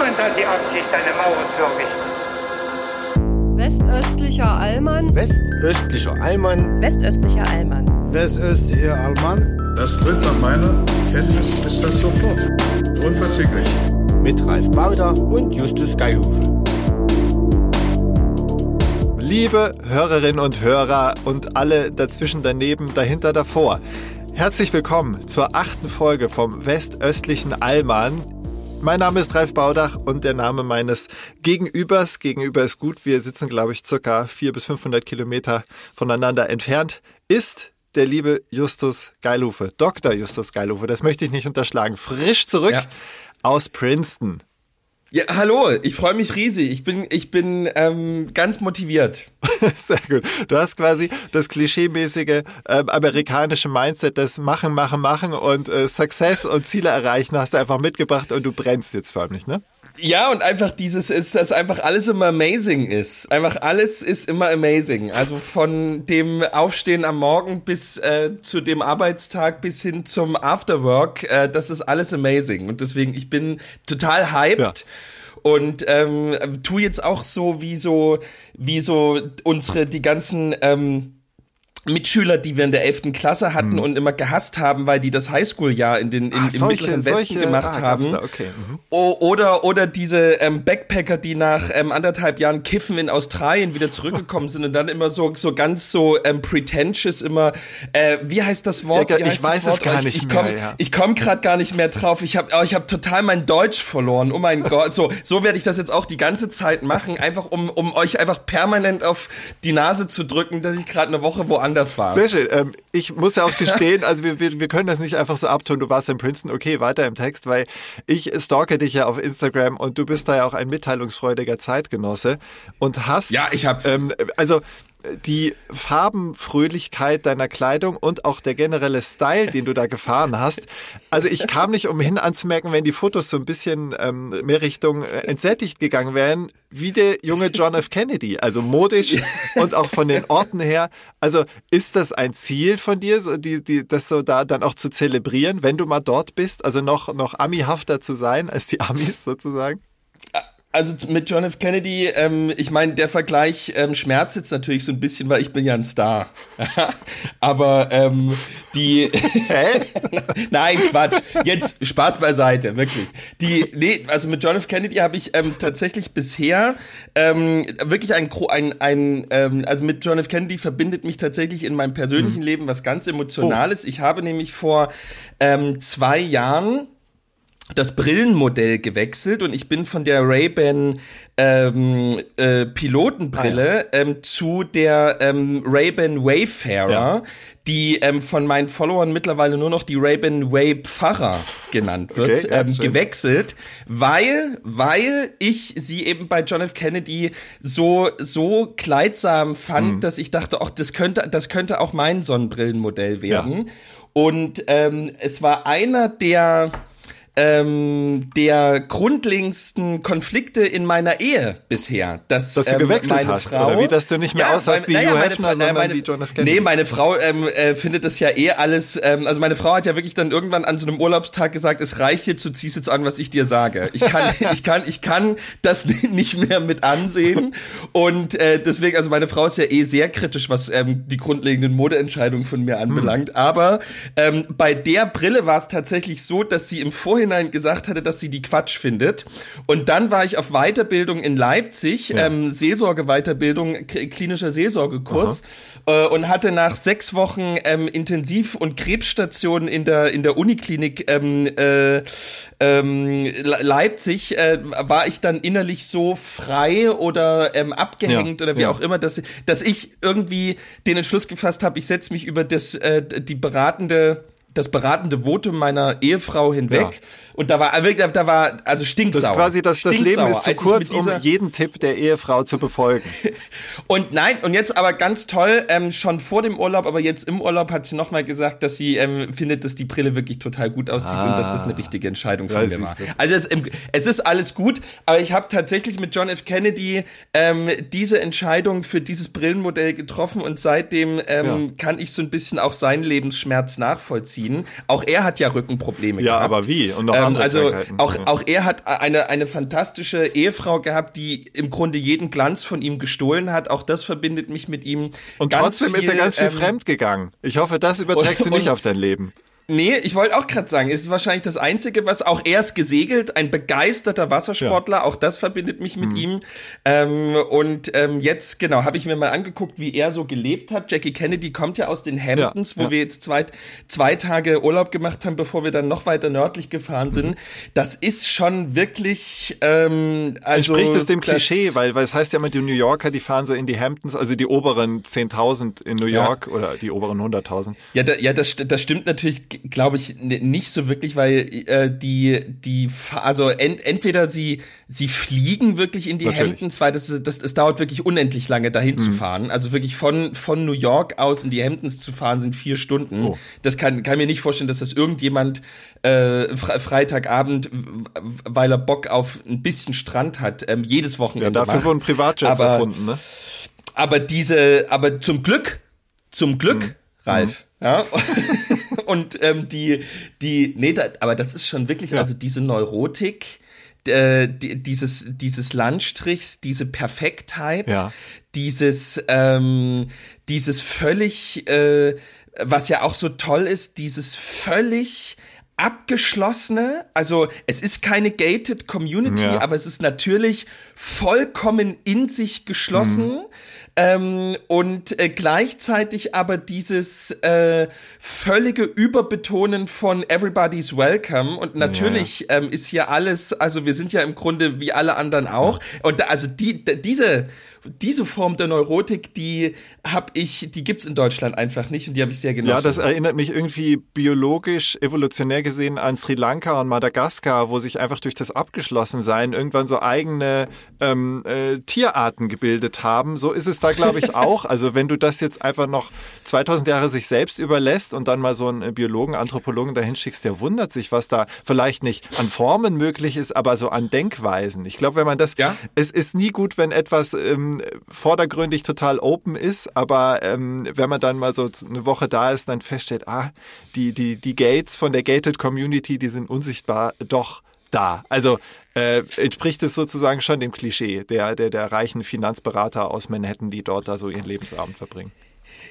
Niemand hat die Absicht, eine Mauer zu errichten. Westöstlicher Allmann. Westöstlicher Allmann. Westöstlicher Allmann. Westöstlicher Allmann. Das tritt nach meiner Kenntnis ist das sofort. Unverzüglich. Mit Ralf Bauder und Justus Geilhufe. Liebe Hörerinnen und Hörer und alle dazwischen daneben, dahinter, davor. Herzlich willkommen zur achten Folge vom westöstlichen Allmann. Mein Name ist Ralf Baudach und der Name meines Gegenübers, Gegenüber ist gut, wir sitzen glaube ich circa 400 bis 500 Kilometer voneinander entfernt, ist der liebe Justus Geilhufe, Dr. Justus Geilhufe, das möchte ich nicht unterschlagen, frisch zurück ja. aus Princeton. Ja, hallo, ich freue mich riesig. Ich bin, ich bin ähm, ganz motiviert. Sehr gut. Du hast quasi das klischeemäßige äh, amerikanische Mindset, das Machen, Machen, Machen und äh, Success und Ziele erreichen hast du einfach mitgebracht und du brennst jetzt förmlich, ne? Ja, und einfach dieses ist, dass einfach alles immer amazing ist. Einfach alles ist immer amazing. Also von dem Aufstehen am Morgen bis äh, zu dem Arbeitstag bis hin zum Afterwork, äh, das ist alles amazing. Und deswegen, ich bin total hyped. Ja und ähm, tu jetzt auch so wie so wie so unsere die ganzen ähm, Mitschüler, die wir in der 11. Klasse hatten hm. und immer gehasst haben, weil die das Highschool-Jahr in den, in, Ach, im mittleren Westen solche, gemacht ah, haben. Okay. Mhm. oder, oder diese ähm, Backpacker, die nach ähm, anderthalb Jahren Kiffen in Australien wieder zurückgekommen sind und dann immer so, so ganz so ähm, pretentious immer, äh, wie heißt das Wort? Ja, ich weiß Wort? es gar nicht ich, ich komm, mehr. Ja. Ich komme gerade gar nicht mehr drauf. Ich habe oh, ich hab total mein Deutsch verloren. Oh mein Gott. So, so werde ich das jetzt auch die ganze Zeit machen, einfach um, um euch einfach permanent auf die Nase zu drücken, dass ich gerade eine Woche woanders woanders war. Sehr schön. Ähm, ich muss ja auch gestehen, also wir, wir, wir können das nicht einfach so abtun, du warst in Princeton, okay, weiter im Text, weil ich stalke dich ja auf Instagram und du bist da ja auch ein mitteilungsfreudiger Zeitgenosse und hast. Ja, ich habe. Ähm, also die Farbenfröhlichkeit deiner Kleidung und auch der generelle Style, den du da gefahren hast. Also ich kam nicht umhin anzumerken, wenn die Fotos so ein bisschen ähm, mehr Richtung äh, entsättigt gegangen wären, wie der junge John F. Kennedy. Also modisch und auch von den Orten her. Also ist das ein Ziel von dir, so die, die, das so da dann auch zu zelebrieren, wenn du mal dort bist? Also noch, noch amihafter zu sein als die Amis sozusagen? Also mit John F. Kennedy, ähm, ich meine, der Vergleich ähm, schmerzt jetzt natürlich so ein bisschen, weil ich bin ja ein Star. Aber ähm, die Hä? Nein, Quatsch. Jetzt Spaß beiseite, wirklich. Die, nee, also mit John F. Kennedy habe ich ähm, tatsächlich bisher ähm, wirklich ein, ein, ein ähm, also mit John F. Kennedy verbindet mich tatsächlich in meinem persönlichen hm. Leben was ganz Emotionales. Oh. Ich habe nämlich vor ähm, zwei Jahren das Brillenmodell gewechselt und ich bin von der Ray-Ban ähm, äh, Pilotenbrille ah, ja. ähm, zu der ähm, Ray-Ban Wayfarer, ja. die ähm, von meinen Followern mittlerweile nur noch die Ray-Ban Waypfarrer genannt wird, okay, ja, ähm, gewechselt, weil weil ich sie eben bei John F. Kennedy so so kleidsam fand, mhm. dass ich dachte, ach, das könnte das könnte auch mein Sonnenbrillenmodell werden. Und ähm, es war einer der ähm, der grundlegendsten Konflikte in meiner Ehe bisher. Dass, dass du ähm, gewechselt hast, Frau, oder wie, dass du nicht mehr ja, aussahst wie naja, Hugh Hefner, Frau, sondern meine, wie John F. Kennedy. Nee, meine Frau ähm, äh, findet das ja eh alles, ähm, also meine Frau hat ja wirklich dann irgendwann an so einem Urlaubstag gesagt, es reicht jetzt, du ziehst jetzt an, was ich dir sage. Ich kann, ich kann, ich kann das nicht mehr mit ansehen und äh, deswegen, also meine Frau ist ja eh sehr kritisch, was ähm, die grundlegenden Modeentscheidungen von mir anbelangt, hm. aber ähm, bei der Brille war es tatsächlich so, dass sie im Vorhinein gesagt hatte, dass sie die Quatsch findet. Und dann war ich auf Weiterbildung in Leipzig, ja. ähm, Seelsorge-Weiterbildung, klinischer Seelsorgekurs äh, und hatte nach sechs Wochen ähm, Intensiv- und Krebsstationen in der, in der Uniklinik ähm, äh, ähm, Leipzig, äh, war ich dann innerlich so frei oder ähm, abgehängt ja. oder wie ja. auch immer, dass, dass ich irgendwie den Entschluss gefasst habe, ich setze mich über das, äh, die beratende das beratende Votum meiner Ehefrau hinweg. Ja. Und da war wirklich, da war also stinksauer. Das ist quasi, das, das Leben ist zu kurz, um jeden Tipp der Ehefrau zu befolgen. und nein, und jetzt aber ganz toll, ähm, schon vor dem Urlaub, aber jetzt im Urlaub hat sie nochmal gesagt, dass sie ähm, findet, dass die Brille wirklich total gut aussieht ah, und dass das eine richtige Entscheidung von mir war. Also es, es, ist alles gut, aber ich habe tatsächlich mit John F. Kennedy ähm, diese Entscheidung für dieses Brillenmodell getroffen und seitdem ähm, ja. kann ich so ein bisschen auch seinen Lebensschmerz nachvollziehen ziehen. Auch er hat ja Rückenprobleme ja, gehabt. aber wie? Und noch Ähm, andere also auch, Ja. auch er hat eine, eine fantastische Ehefrau gehabt, die im Grunde jeden Glanz von ihm gestohlen hat. Auch das verbindet mich mit ihm. Und trotzdem ist er ganz viel ähm, fremd gegangen. Ich hoffe, das überträgst und- du nicht und- auf dein Leben. Nee, ich wollte auch gerade sagen, es ist wahrscheinlich das Einzige, was auch er ist gesegelt, ein begeisterter Wassersportler, auch das verbindet mich Mhm. mit ihm. Ähm, und ähm, jetzt, genau, habe ich mir mal angeguckt, wie er so gelebt hat. Jackie Kennedy kommt ja aus den Hamptons, Ja, wo ja. wir jetzt zwei, zwei Tage Urlaub gemacht haben, bevor wir dann noch weiter nördlich gefahren sind. Das ist schon wirklich, ähm, also. Entspricht es dem Klischee, weil, weil es heißt ja immer, die New Yorker, die fahren so in die Hamptons, also die oberen 10.000 in New Ja. York oder die oberen 100.000. Ja, da, ja, das, das stimmt natürlich, glaube ich, n- nicht so wirklich, weil äh, die, die, also ent, entweder sie, sie fliegen wirklich in die Natürlich. Hamptons, weil das, das, es dauert wirklich unendlich lange, dahin zu fahren. Also wirklich von, von New York aus in die Hamptons zu fahren, sind vier Stunden. Oh. Das kann, kann mir nicht vorstellen, dass das irgendjemand äh, Fre Freitagabend, weil er Bock auf ein bisschen Strand hat, ähm, jedes Ja, Wochenende dafür macht. wurden Privatjets Aber- erfunden, ne? aber diese, aber zum Glück, zum Glück, Mhm. Ralf, ja. Und ähm, die, die, nee, da, aber das ist schon wirklich, Ja. also diese Neurotik, äh, die, dieses, dieses Landstrichs, diese Perfektheit, Ja. dieses, ähm, dieses völlig, äh, was ja auch so toll ist, dieses völlig abgeschlossene, also es ist keine gated Community, Ja. aber es ist natürlich vollkommen in sich geschlossen. Ähm, und äh, gleichzeitig aber dieses äh, völlige Überbetonen von Everybody's Welcome und natürlich ähm, ist hier alles, also wir sind ja im Grunde wie alle anderen auch und da, also die, da, diese diese Form der Neurotik, die habe ich, die gibt's in Deutschland einfach nicht und die habe ich sehr genossen. Ja, das erinnert mich irgendwie biologisch, evolutionär gesehen an Sri Lanka und Madagaskar, wo sich einfach durch das Abgeschlossensein irgendwann so eigene ähm, äh, Tierarten gebildet haben. So ist es da, glaube ich, auch. Also wenn du das jetzt einfach noch 2000 Jahre sich selbst überlässt und dann mal so einen Biologen, Anthropologen dahin schickst, der wundert sich, was da vielleicht nicht an Formen möglich ist, aber so an Denkweisen. Ich glaube, wenn man das, Ja. es ist nie gut, wenn etwas ähm, vordergründig total open ist, aber ähm, wenn man dann mal so eine Woche da ist, dann feststellt, ah, die, die, die Gates von der Gated Community, die sind unsichtbar doch da. Also äh, entspricht es sozusagen schon dem Klischee der, der, der reichen Finanzberater aus Manhattan, die dort da so ihren Lebensabend verbringen.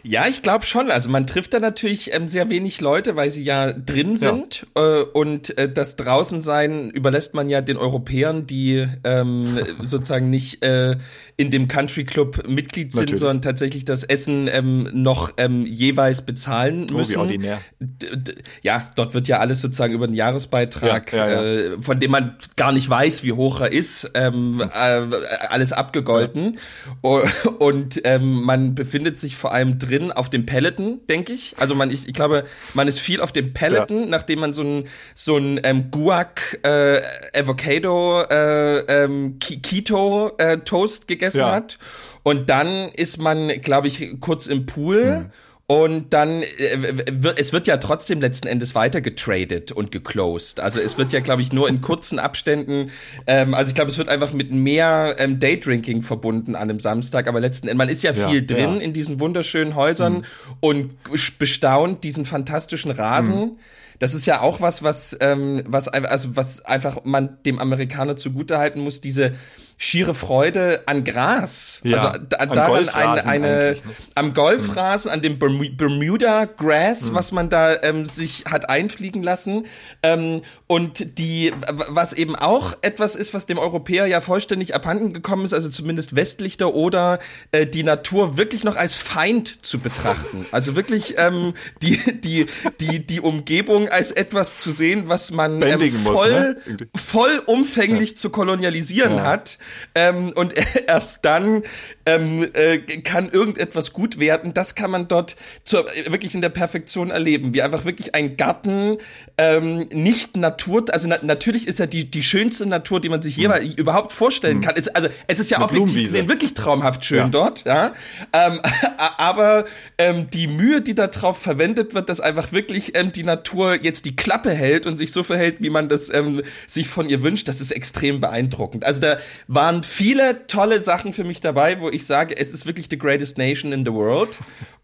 Ja, ich glaube schon. Also man trifft da natürlich ähm, sehr wenig Leute, weil sie ja drin sind. Äh, und äh, das Draußensein überlässt man ja den Europäern, die ähm, sozusagen nicht äh, in dem Country Club Mitglied sind, Natürlich. sondern tatsächlich das Essen ähm, noch ähm, jeweils bezahlen Oh, wie müssen. ordinär. D- d- Ja, dort wird ja alles sozusagen über den Jahresbeitrag, Ja, ja, ja. Äh, von dem man gar nicht weiß, wie hoch er ist, ähm, äh, alles abgegolten. Und ähm, man befindet sich vor allem drin auf dem Peloton, denke ich. Also man, ich, ich glaube, man ist viel auf dem Peloton, nachdem man so ein so ein ähm, Guac äh, Avocado äh, ähm, Keto äh, Toast gegessen Ja. hat. Und dann ist man, glaube ich, kurz im Pool. Und dann, äh, es wird ja trotzdem letzten Endes weiter getradet und geclosed. Also es wird ja, glaube ich, nur in kurzen Abständen, ähm, also ich glaube, es wird einfach mit mehr ähm, Daydrinking verbunden an einem Samstag, aber letzten Endes, man ist ja Ja, viel drin ja. in diesen wunderschönen Häusern und bestaunt diesen fantastischen Rasen. Das ist ja auch was, was, ähm, was, also was einfach man dem Amerikaner zugutehalten muss, diese schiere Freude an Gras. Ja, also da, an daran eine, eine ne? am Golfrasen, an dem Bermu- Bermuda Grass, was man da ähm, sich hat einfliegen lassen. Ähm, und die, was eben auch etwas ist, was dem Europäer ja vollständig abhanden gekommen ist, also zumindest westlich der oder äh, die Natur wirklich noch als Feind zu betrachten. Also wirklich ähm, die, die, die, die Umgebung als etwas zu sehen, was man ähm, Bändigen muss, voll, ne? Vollumfänglich zu kolonialisieren hat. Ähm, und erst dann ähm, äh, kann irgendetwas gut werden. Das kann man dort zur, wirklich in der Perfektion erleben. Wie einfach wirklich ein Garten ähm, nicht Natur, also na, natürlich ist er die, die schönste Natur, die man sich jeweils überhaupt vorstellen kann. Es, also es ist ja Eine objektiv gesehen wirklich traumhaft schön Ja. dort, ja. Ähm, aber ähm, die Mühe, die da drauf verwendet wird, dass einfach wirklich ähm, die Natur jetzt die Klappe hält und sich so verhält, wie man das sich von ihr wünscht, das ist extrem beeindruckend. Also da waren viele tolle Sachen für mich dabei, wo ich sage, es ist wirklich the greatest nation in the world.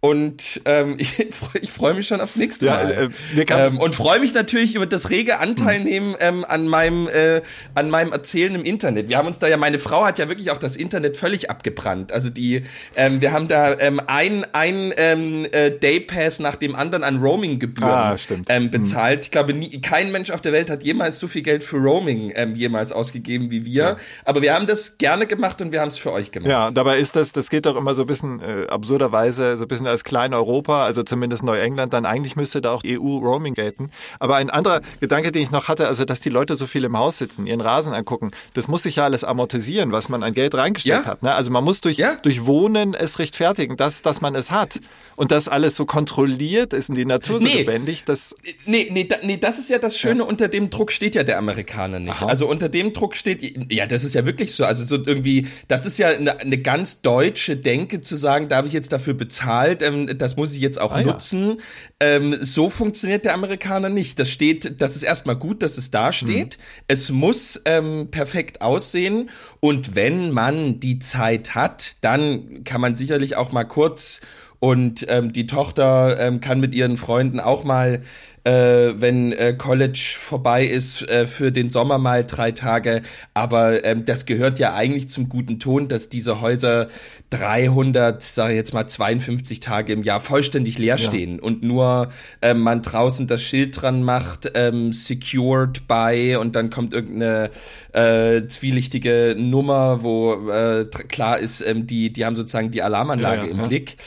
Und ähm, ich, ich freue mich schon aufs nächste Mal. Ja, äh, ähm, und freue mich natürlich über das rege Anteilnehmen hm. ähm, an meinem äh, an meinem Erzählen im Internet. Wir haben uns da ja, meine Frau hat ja wirklich auch das Internet völlig abgebrannt. Also die, ähm, wir haben da ähm, ein ein ähm, äh, Daypass nach dem anderen an Roaming-Gebühren ah, ähm, bezahlt. Hm. Ich glaube, nie, kein Mensch auf der Welt hat jemals so viel Geld für Roaming ähm, jemals ausgegeben wie wir. Ja. Aber wir haben das gerne gemacht und wir haben es für euch gemacht. Ja, dabei ist das, das geht doch immer so ein bisschen äh, absurderweise, so ein bisschen als Klein-Europa, also zumindest Neuengland, dann eigentlich müsste da auch EU-Roaming gelten. Aber ein anderer Gedanke, den ich noch hatte, also dass die Leute so viel im Haus sitzen, ihren Rasen angucken, das muss sich ja alles amortisieren, was man an Geld reingesteckt ja. hat. Ne? Also man muss durch, ja. durch Wohnen es rechtfertigen, dass, dass man es hat. Und das alles so kontrolliert ist in die Natur so nee. lebendig, dass. Nee, nee, da, nee, das ist ja das Schöne, ja. unter dem Druck steht ja der Amerikaner nicht. Aha. Also unter dem Druck steht, ja, das ist ja wirklich so. Also so irgendwie, das ist ja eine, eine ganz deutsche Denke zu sagen, da habe ich jetzt dafür bezahlt, ähm, das muss ich jetzt auch ah, nutzen. Ja. Ähm, so funktioniert der Amerikaner nicht. Das steht, das ist erstmal gut, dass es da steht. Mhm. Es muss ähm, perfekt aussehen. Und wenn man die Zeit hat, dann kann man sicherlich auch mal kurz und ähm, die Tochter ähm, kann mit ihren Freunden auch mal äh, wenn äh, College vorbei ist, äh, für den Sommer mal drei Tage. Aber ähm, das gehört ja eigentlich zum guten Ton, dass diese Häuser 300, sage ich jetzt mal 52 Tage im Jahr vollständig leer stehen ja. und nur ähm, man draußen das Schild dran macht, ähm, secured by und dann kommt irgendeine äh, zwielichtige Nummer, wo äh, klar ist, ähm, die, die haben sozusagen die Alarmanlage ja, ja, im Blick.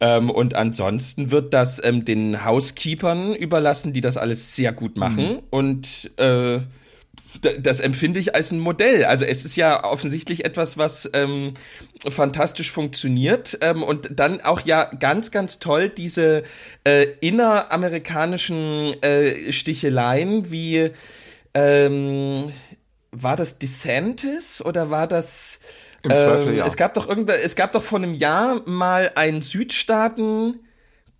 Ähm, und ansonsten wird das ähm, den Housekeepern überlassen, die das alles sehr gut machen. Mhm. Und äh, das empfinde ich als ein Modell. Also es ist ja offensichtlich etwas, was ähm, fantastisch funktioniert ähm, und dann auch ja ganz, ganz toll diese äh, inneramerikanischen äh, Sticheleien wie ähm, war das DeSantis oder war das Zweifel, ähm, ja. Es gab doch irgendein, es gab doch vor einem Jahr mal einen Südstaaten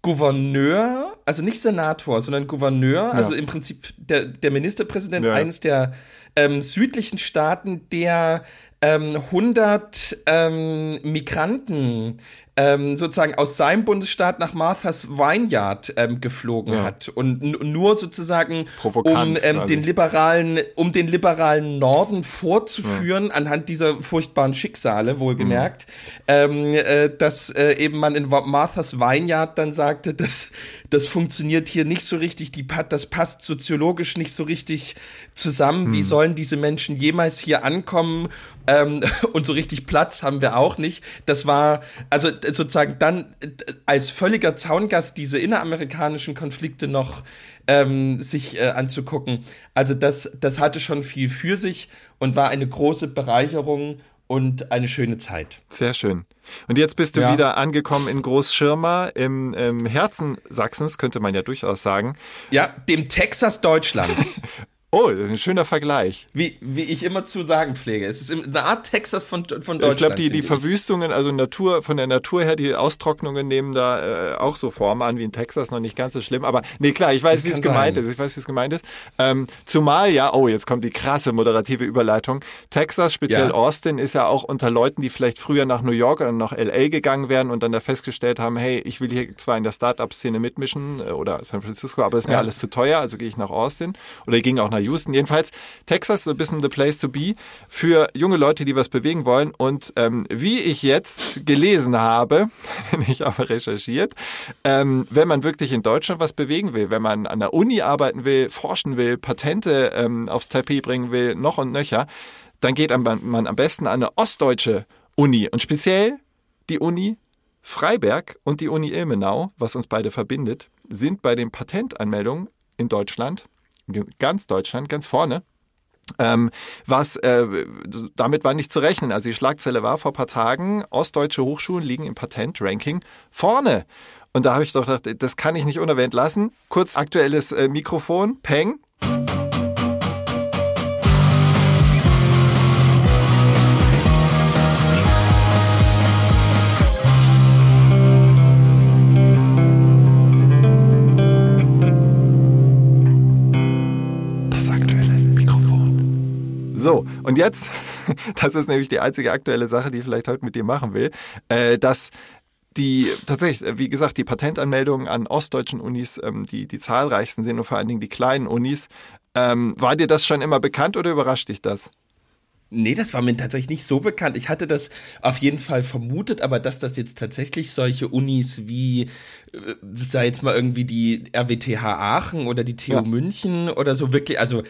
Gouverneur, also nicht Senator, sondern Gouverneur, ja. also im Prinzip der, der Ministerpräsident ja. eines der ähm, südlichen Staaten, der ähm, 100 ähm, Migranten ähm, sozusagen aus seinem Bundesstaat nach Martha's Vineyard ähm, geflogen ja. hat und nur sozusagen um ähm, den liberalen um den liberalen Norden vorzuführen ja. anhand dieser furchtbaren Schicksale wohlgemerkt mhm. ähm, äh, dass äh, eben man in Martha's Vineyard dann sagte dass das funktioniert hier nicht so richtig die das passt soziologisch nicht so richtig zusammen mhm. wie sollen diese Menschen jemals hier ankommen ähm, und so richtig Platz haben wir auch nicht das war also sozusagen dann äh, als völliger Zaungast diese inneramerikanischen Konflikte noch ähm, sich äh, anzugucken. Also das, das hatte schon viel für sich und war eine große Bereicherung und eine schöne Zeit. Sehr schön. Und jetzt bist du ja. wieder angekommen in Großschirma im, im Herzen Sachsens, könnte man ja durchaus sagen. Ja, dem Texas Deutschlands. Oh, das ist ein schöner Vergleich. Wie, wie ich immer zu sagen pflege. Es ist eine Art Texas von, von Deutschland. Ich glaube, die, die Verwüstungen, also Natur, von der Natur her, die Austrocknungen nehmen da äh, auch so Formen an wie in Texas, noch nicht ganz so schlimm. Aber nee, klar, ich weiß, wie es gemeint ist. Ich weiß, wie es gemeint ist. Ähm, zumal ja, oh, jetzt kommt die krasse moderative Überleitung. Texas, speziell ja. Austin, ist ja auch unter Leuten, die vielleicht früher nach New York oder nach LA gegangen wären und dann da festgestellt haben, hey, ich will hier zwar in der Startup-Szene mitmischen äh, oder San Francisco, aber ist mir ja. alles zu teuer, also gehe ich nach Austin. Oder ging auch nach Houston. Jedenfalls Texas so ein bisschen the place to be für junge Leute, die was bewegen wollen. Und ähm, wie ich jetzt gelesen habe, ich habe recherchiert, ähm, wenn man wirklich in Deutschland was bewegen will, wenn man an der Uni arbeiten will, forschen will, Patente ähm, aufs Tapet bringen will, noch und nöcher, dann geht man am besten an eine ostdeutsche Uni und speziell die Uni Freiberg und die Uni Ilmenau, was uns beide verbindet, sind bei den Patentanmeldungen in Deutschland ganz Deutschland, ganz vorne. Ähm, was äh, damit war nicht zu rechnen. Also die Schlagzeile war vor ein paar Tagen, ostdeutsche Hochschulen liegen im Patentranking vorne. Und da habe ich doch gedacht, das kann ich nicht unerwähnt lassen. Kurz aktuelles äh, Mikrofon, Peng. So, und jetzt, das ist nämlich die einzige aktuelle Sache, die ich vielleicht heute mit dir machen will, äh, dass die tatsächlich, wie gesagt, die Patentanmeldungen an ostdeutschen Unis, ähm, die, die zahlreichsten sind und vor allen Dingen die kleinen Unis. Ähm, war dir das schon immer bekannt oder überrascht dich das? Nee, das war mir tatsächlich nicht so bekannt. Ich hatte das auf jeden Fall vermutet, aber dass das jetzt tatsächlich solche Unis wie, äh, sei jetzt mal irgendwie die RWTH Aachen oder die TU ja. München oder so wirklich, also,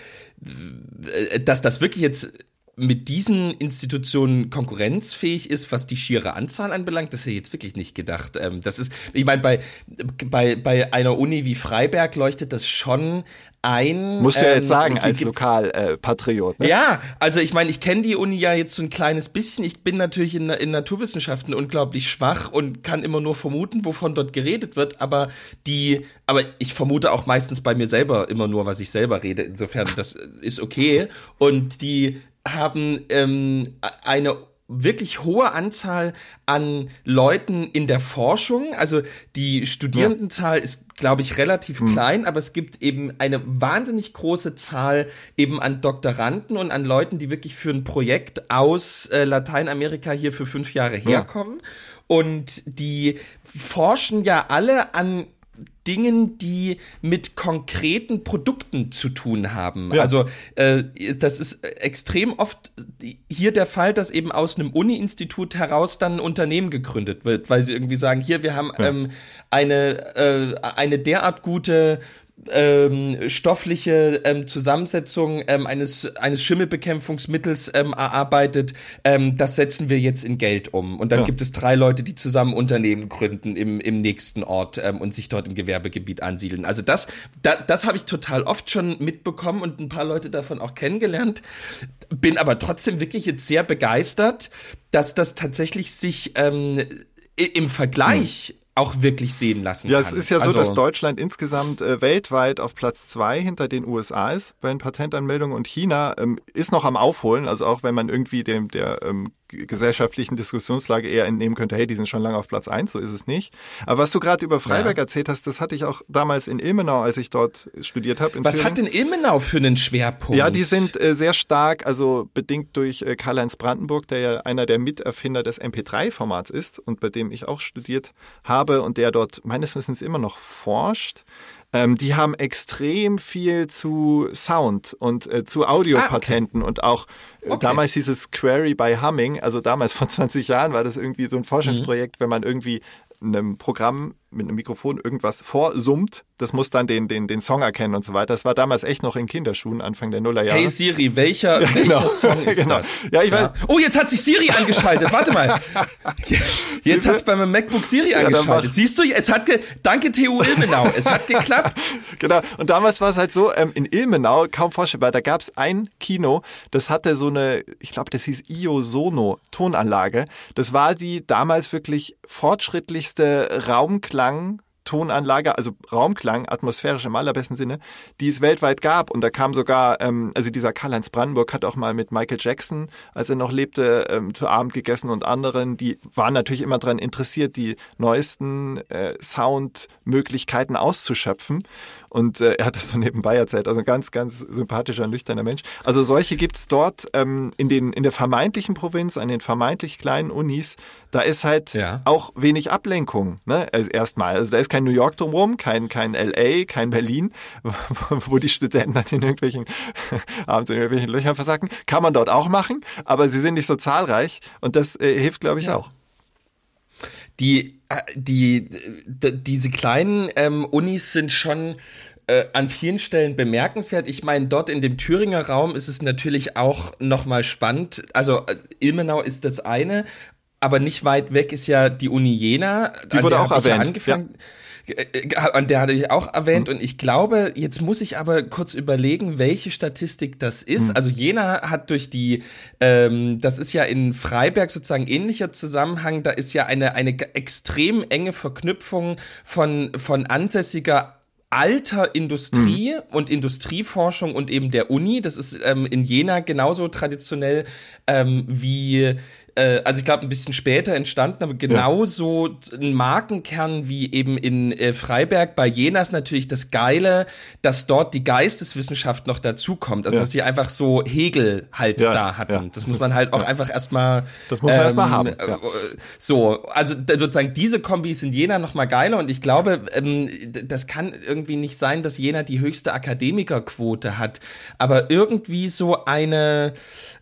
äh, dass das wirklich jetzt mit diesen Institutionen konkurrenzfähig ist, was die schiere Anzahl anbelangt, das hätte ich jetzt wirklich nicht gedacht. Ähm, das ist, ich meine, bei, bei, bei einer Uni wie Freiberg leuchtet das schon ein. Musst du ja jetzt ähm, sagen, als Lokalpatriot. Äh, ne? Ja, also ich meine, ich kenne die Uni ja jetzt so ein kleines bisschen. Ich bin natürlich in, in Naturwissenschaften unglaublich schwach und kann immer nur vermuten, wovon dort geredet wird, aber die, aber ich vermute auch meistens bei mir selber immer nur, was ich selber rede. Insofern, das ist okay. Und die haben ähm, eine wirklich hohe Anzahl an Leuten in der Forschung. Also die Studierendenzahl ja. ist, glaube ich, relativ mhm. klein, aber es gibt eben eine wahnsinnig große Zahl eben an Doktoranden und an Leuten, die wirklich für ein Projekt aus äh, Lateinamerika hier für fünf Jahre herkommen. Ja. Und die forschen ja alle an Dingen, die mit konkreten Produkten zu tun haben. Ja. Also äh, das ist extrem oft hier der Fall, dass eben aus einem Uni-Institut heraus dann ein Unternehmen gegründet wird, weil sie irgendwie sagen, hier, wir haben ja. ähm, eine, äh, eine derart gute ähm, stoffliche ähm, Zusammensetzung ähm, eines, eines Schimmelbekämpfungsmittels ähm, erarbeitet, ähm, das setzen wir jetzt in Geld um. Und dann ja. gibt es drei Leute, die zusammen Unternehmen gründen im, im nächsten Ort ähm, und sich dort im Gewerbegebiet ansiedeln. Also das, da, das habe ich total oft schon mitbekommen und ein paar Leute davon auch kennengelernt. Bin aber trotzdem wirklich jetzt sehr begeistert, dass das tatsächlich sich ähm, im Vergleich auch wirklich sehen lassen ja, kann. Ja, es ist ja also, so, dass Deutschland insgesamt äh, weltweit auf Platz zwei hinter den USA ist bei den Patentanmeldungen und China ähm, ist noch am Aufholen. Also auch wenn man irgendwie dem der ähm, gesellschaftlichen Diskussionslage eher entnehmen könnte, hey, die sind schon lange auf Platz eins, so ist es nicht. Aber was du gerade über Freiberg ja. erzählt hast, das hatte ich auch damals in Ilmenau, als ich dort studiert habe. Was Thüringen. hat denn Ilmenau für einen Schwerpunkt? Ja, die sind äh, sehr stark, also bedingt durch äh, Karl-Heinz Brandenburg, der ja einer der Miterfinder des MP3-Formats ist und bei dem ich auch studiert habe und der dort meines Wissens immer noch forscht. Ähm, die haben extrem viel zu Sound und äh, zu Audiopatenten ah, okay. und auch äh, okay. damals hieß es Query by Humming, also damals vor 20 Jahren war das irgendwie so ein Forschungsprojekt, mhm. wenn man irgendwie einem Programm mit einem Mikrofon irgendwas vorsummt, das muss dann den, den, den Song erkennen und so weiter. Das war damals echt noch in Kinderschuhen, Anfang der Nullerjahre. Hey Siri, welcher, ja, genau. welcher Song ist genau. das? Ja, ich ja. Oh, jetzt hat sich Siri angeschaltet. Warte mal. Jetzt hat es bei meinem MacBook Siri ja, angeschaltet. Siehst du, es hat ge Danke TU Ilmenau, es hat geklappt. genau. Und damals war es halt so, ähm, in Ilmenau, kaum vorstellbar, da gab es ein Kino, das hatte so eine, ich glaube, das hieß Io Sono Tonanlage. Das war die damals wirklich fortschrittlichste Raumklang Tonanlage, also Raumklang, atmosphärisch im allerbesten Sinne, die es weltweit gab. Und da kam sogar, ähm, also dieser Karl-Heinz Brandenburg hat auch mal mit Michael Jackson, als er noch lebte, ähm, zu Abend gegessen und anderen, die waren natürlich immer daran interessiert, die neuesten äh, Soundmöglichkeiten auszuschöpfen. Und äh, er hat das so nebenbei erzählt. Also ein ganz, ganz sympathischer, nüchterner Mensch. Also solche gibt's dort ähm, in, den, in der vermeintlichen Provinz, an den vermeintlich kleinen Unis. Da ist halt ja. auch wenig Ablenkung. Ne? Also erstmal. Also da ist kein New York drumherum, kein, kein LA, kein Berlin, wo die Studenten dann in irgendwelchen abends in irgendwelchen Löchern versacken. Kann man dort auch machen, aber sie sind nicht so zahlreich und das äh, hilft, glaube ich, ja. auch die, äh, die, die diese kleinen ähm, Unis sind schon äh, an vielen Stellen bemerkenswert. Ich meine, dort in dem Thüringer Raum ist es natürlich auch nochmal spannend. Also äh, Ilmenau ist das eine, aber nicht weit weg ist ja die Uni Jena. Die wurde auch erwähnt. Ja angefangen. Ja äh, an der hatte ich auch erwähnt mhm. und ich glaube, jetzt muss ich aber kurz überlegen, welche Statistik das ist. Mhm. Also Jena hat durch die, ähm, das ist ja in Freiberg sozusagen ähnlicher Zusammenhang, da ist ja eine, eine extrem enge Verknüpfung von, von ansässiger alter Industrie mhm. und Industrieforschung und eben der Uni. Das ist ähm, in Jena genauso traditionell ähm, wie äh, also ich glaube ein bisschen später entstanden, aber genauso ja. ein Markenkern wie eben in äh, Freiberg. Bei Jena ist natürlich das Geile, dass dort die Geisteswissenschaft noch dazukommt. Also ja. dass sie einfach so Hegel halt ja, da hatten. Das muss man halt auch einfach erstmal. Das muss man ähm, erstmal haben. Äh, so, also sozusagen diese Kombi ist in Jena noch mal geiler und ich glaube, ähm, das kann irgendwie nicht sein, dass Jena die höchste Akademikerquote hat, aber irgendwie so eine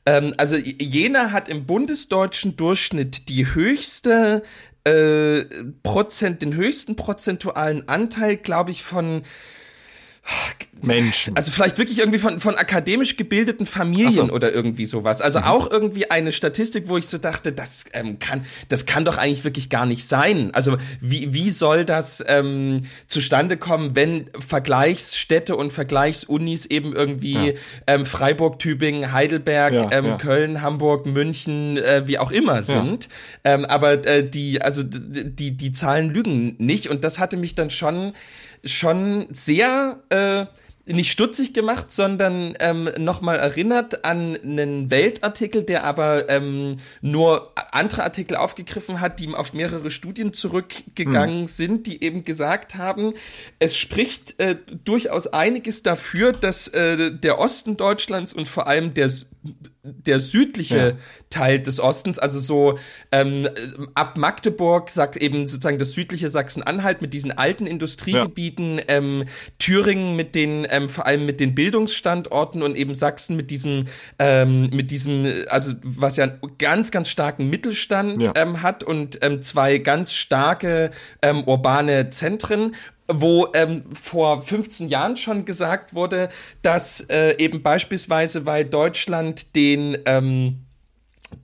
ähm, also Jena hat im bundesdeutschen Durchschnitt die höchste äh, Prozent, den höchsten prozentualen Anteil, glaube ich, von Menschen. Also vielleicht wirklich irgendwie von, von akademisch gebildeten Familien so. oder irgendwie sowas. Also mhm. auch irgendwie eine Statistik, wo ich so dachte, das ähm, kann, das kann doch eigentlich wirklich gar nicht sein. Also wie, wie soll das ähm, zustande kommen, wenn Vergleichsstädte und Vergleichsunis eben irgendwie ja. ähm, Freiburg, Tübingen, Heidelberg, ja, ähm, ja. Köln, Hamburg, München, äh, wie auch immer sind. Ähm, aber äh, die, also die, die Zahlen lügen nicht. Und das hatte mich dann schon schon sehr äh, nicht stutzig gemacht, sondern ähm, nochmal erinnert an einen Weltartikel, der aber ähm, nur andere Artikel aufgegriffen hat, die auf mehrere Studien zurückgegangen mhm. sind, die eben gesagt haben, es spricht äh, durchaus einiges dafür, dass äh, der Osten Deutschlands und vor allem der der südliche ja. Teil des Ostens, also so ähm, ab Magdeburg, sagt eben sozusagen das südliche Sachsen-Anhalt mit diesen alten Industriegebieten, ja. ähm, Thüringen mit den, ähm, vor allem mit den Bildungsstandorten und eben Sachsen mit diesem, ähm, mit diesem, also was ja einen ganz, ganz starken Mittelstand ja. ähm, hat und ähm, zwei ganz starke urbane Zentren wo ähm, vor 15 Jahren schon gesagt wurde, dass äh, eben beispielsweise, weil Deutschland den, ähm,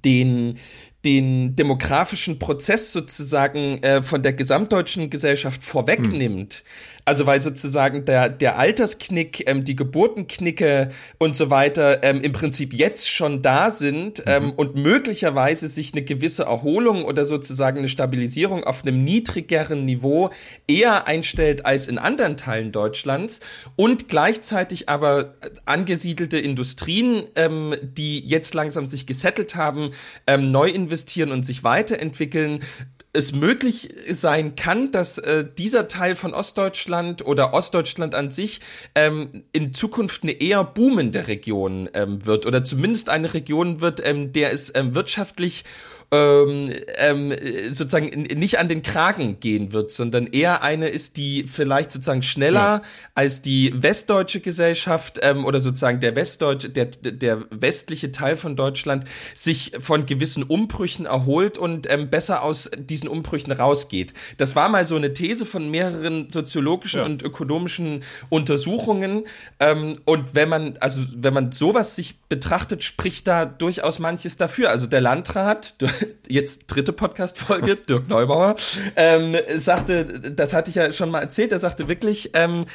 den, den demografischen Prozess sozusagen äh, von der gesamtdeutschen Gesellschaft vorwegnimmt, hm. Also weil sozusagen der, der Altersknick, ähm, die Geburtenknicke und so weiter ähm, im Prinzip jetzt schon da sind ähm, mhm. und möglicherweise sich eine gewisse Erholung oder sozusagen eine Stabilisierung auf einem niedrigeren Niveau eher einstellt als in anderen Teilen Deutschlands und gleichzeitig aber angesiedelte Industrien, ähm, die jetzt langsam sich gesettelt haben, ähm, neu investieren und sich weiterentwickeln, es möglich sein kann, dass äh, dieser Teil von Ostdeutschland oder Ostdeutschland an sich ähm, in Zukunft eine eher boomende Region ähm, wird oder zumindest eine Region wird, ähm, der es ähm, wirtschaftlich ähm, ähm, sozusagen nicht an den Kragen gehen wird, sondern eher eine ist, die vielleicht sozusagen schneller ja. als die westdeutsche Gesellschaft ähm, oder sozusagen der westdeutsche, der, der westliche Teil von Deutschland sich von gewissen Umbrüchen erholt und ähm, besser aus diesen Umbrüchen rausgeht. Das war mal so eine These von mehreren soziologischen ja. und ökonomischen Untersuchungen. Ähm, und wenn man, also wenn man sowas sich betrachtet, spricht da durchaus manches dafür. Also der Landrat, jetzt dritte Podcast-Folge, Dirk Neubauer, ähm, sagte, das hatte ich ja schon mal erzählt, er sagte wirklich, ähm,